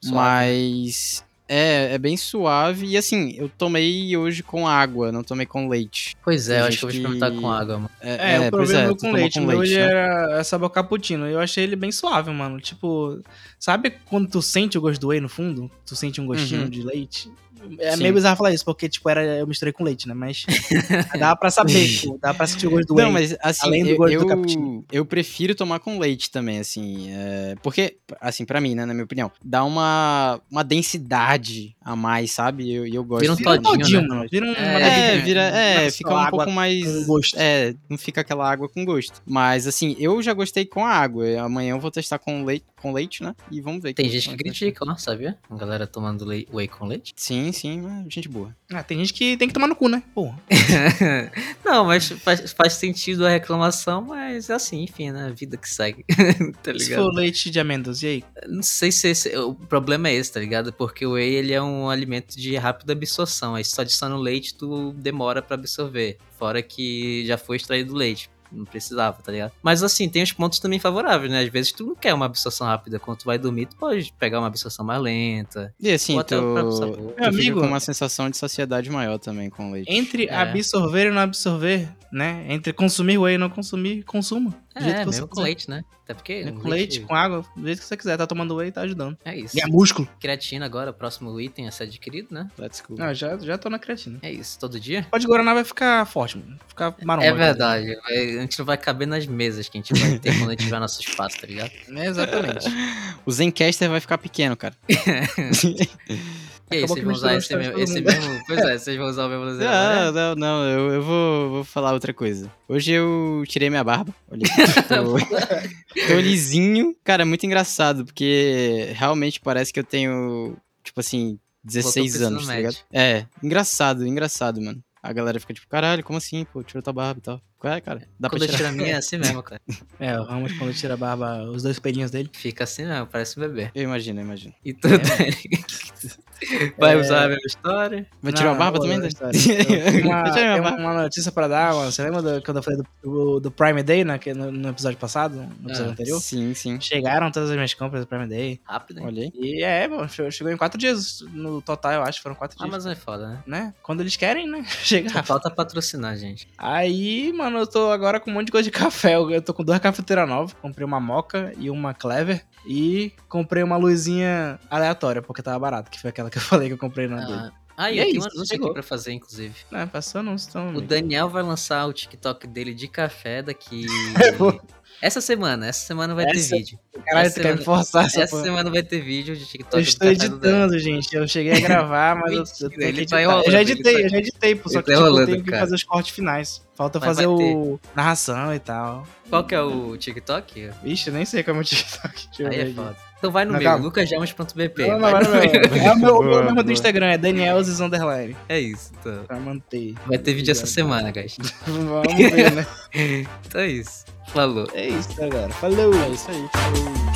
Suave, mas é, é bem suave. E assim, eu tomei hoje com água, não tomei com leite. Pois é, eu acho que eu vou experimentar com água, mano. É, pois provei o meu tu com tomou leite. O meu ele né? era sabor cappuccino. Eu achei ele bem suave, mano. Tipo, sabe quando tu sente o gosto do whey no fundo? Tu sente um gostinho Uhum. de leite? É Sim. meio bizarro falar isso, porque, tipo, era, eu misturei com leite, né? Mas [LAUGHS] dá pra saber, tipo, dá pra sentir o gosto do whey. Não, mas assim, além do eu, gosto do eu, cappuccino. eu prefiro tomar com leite também, assim. é, porque, assim, pra mim, né, na minha opinião, dá uma, uma densidade a mais, sabe? E eu, eu gosto. Vira um de- Vira um todinho, né? mano. Vira um, É, uma É, vira, é, fica um pouco mais. com gosto. É, não fica aquela água com gosto. Mas assim, eu já gostei com a água. Amanhã eu vou testar com leite, com leite, né? E vamos ver. Tem gente que é vai critica, ó, sabia? A galera tomando whey com leite. ser. Sim, sim, mas gente boa. Ah, tem gente que tem que tomar no cu, né? Porra. [LAUGHS] não, mas faz, faz sentido a reclamação, mas é assim, enfim, né? A vida que segue. [LAUGHS] tá Se ligado? for leite de amêndoas, e aí? Não sei se esse, o problema é esse, tá ligado? Porque o whey ele é um alimento de rápida absorção. Aí só adiciona o leite, tu demora pra absorver. Fora que já foi extraído o leite. Não precisava, tá ligado? Mas assim, tem os pontos também favoráveis, né? Às vezes tu não quer uma absorção rápida. Quando tu vai dormir, tu pode pegar uma absorção mais lenta. E assim, tu, o tu Meu amigo- com uma sensação de saciedade maior também com leite. Entre É. absorver e não absorver, né? Entre consumir whey e não consumir, consuma. Do jeito É, que você mesmo com leite, né? Até porque. O Com leite, com água, do jeito que você quiser. Tá tomando whey, tá ajudando. É isso. Ganha músculo. Creatina agora, próximo item a ser adquirido, né? Let's go. Não, já, já tô na creatina. É isso, todo dia? Pode Guaraná vai ficar forte, mano. Ficar maromba. É verdade. vai- a gente não vai caber nas mesas que a gente vai ter quando a gente tiver nosso espaço, tá ligado? É, [LAUGHS] exatamente. O Zencaster vai ficar pequeno, cara. [LAUGHS] E aí, vocês vão usar esse, mesmo, esse mesmo. Pois é, vocês vão usar o mesmo [LAUGHS] desenho. Não, né? não, não, eu, eu vou, vou falar outra coisa. Hoje eu tirei minha barba. Olha, [LAUGHS] tô, tô lisinho. Cara, é muito engraçado, porque realmente parece que eu tenho, tipo assim, 16 Voltou pro anos, tá ligado? É, engraçado, engraçado, mano. A galera fica tipo, caralho, como assim, pô, tirou tua barba e tal. Qual é, cara? Dá Quando pra eu tirar. tiro a minha é assim mesmo, [LAUGHS] cara. É, o Ramos, quando tira a barba, os dois pelinhos dele. Fica assim mesmo, parece um bebê. Eu imagino, eu imagino. E tudo [LAUGHS] Vai É. usar a mesma história? Vai tirar a barba também, Dani? história. [LAUGHS] Tenho uma, uma notícia pra dar, mano. Você lembra do- quando eu falei do, do, do Prime Day, né? No, no episódio passado, no episódio Ah, anterior? Sim, sim. Chegaram todas as minhas compras do Prime Day. Rápido, hein? Olha aí. E é, mano, che- chegou em quatro dias no total, eu acho, foram quatro dias. Amazon é foda, né? Né? Quando eles querem, né? Só Chegar. falta patrocinar, gente. Aí, mano, eu tô agora com um monte de coisa de [LAUGHS] café. Eu tô com duas cafeteiras novas. Comprei uma moca e uma clever. E comprei uma luzinha aleatória, porque tava barato, que foi aquela que eu [LAUGHS] falei que eu comprei na dele. Ah, ah, e E eu é tenho um anúncio chegou. aqui pra fazer, inclusive. Não, passou não, então. O Daniel vai lançar o TikTok dele de café daqui. [LAUGHS] essa semana, essa semana vai Essa- ter vídeo. Caralho, tu quer me forçar essa, Essa porra. semana vai ter vídeo de TikTok Eu estou editando, gente. Eu cheguei a gravar, mas eu, eu tenho que ele editar. tá enrolando, eu já editei, tá- eu já editei, pô. Só que tá tipo, eu enrolando, tenho que cara. fazer os cortes finais. Falta Mas fazer o narração e tal. Qual que é o TikTok? Vixe, eu nem sei como é o TikTok. Deixa eu Aí é foda. Então vai no Não, meu, calma. lucasjamas.bp. Não, não, vai no meu. É o meu, Boa, do. Instagram, é Danielzes Underline. É isso, então. Pra manter. Vai ter vídeo essa semana, guys. Vamos ver, né? [LAUGHS] Então é isso. Falou. É isso, galera. Falou! É isso aí. Falou.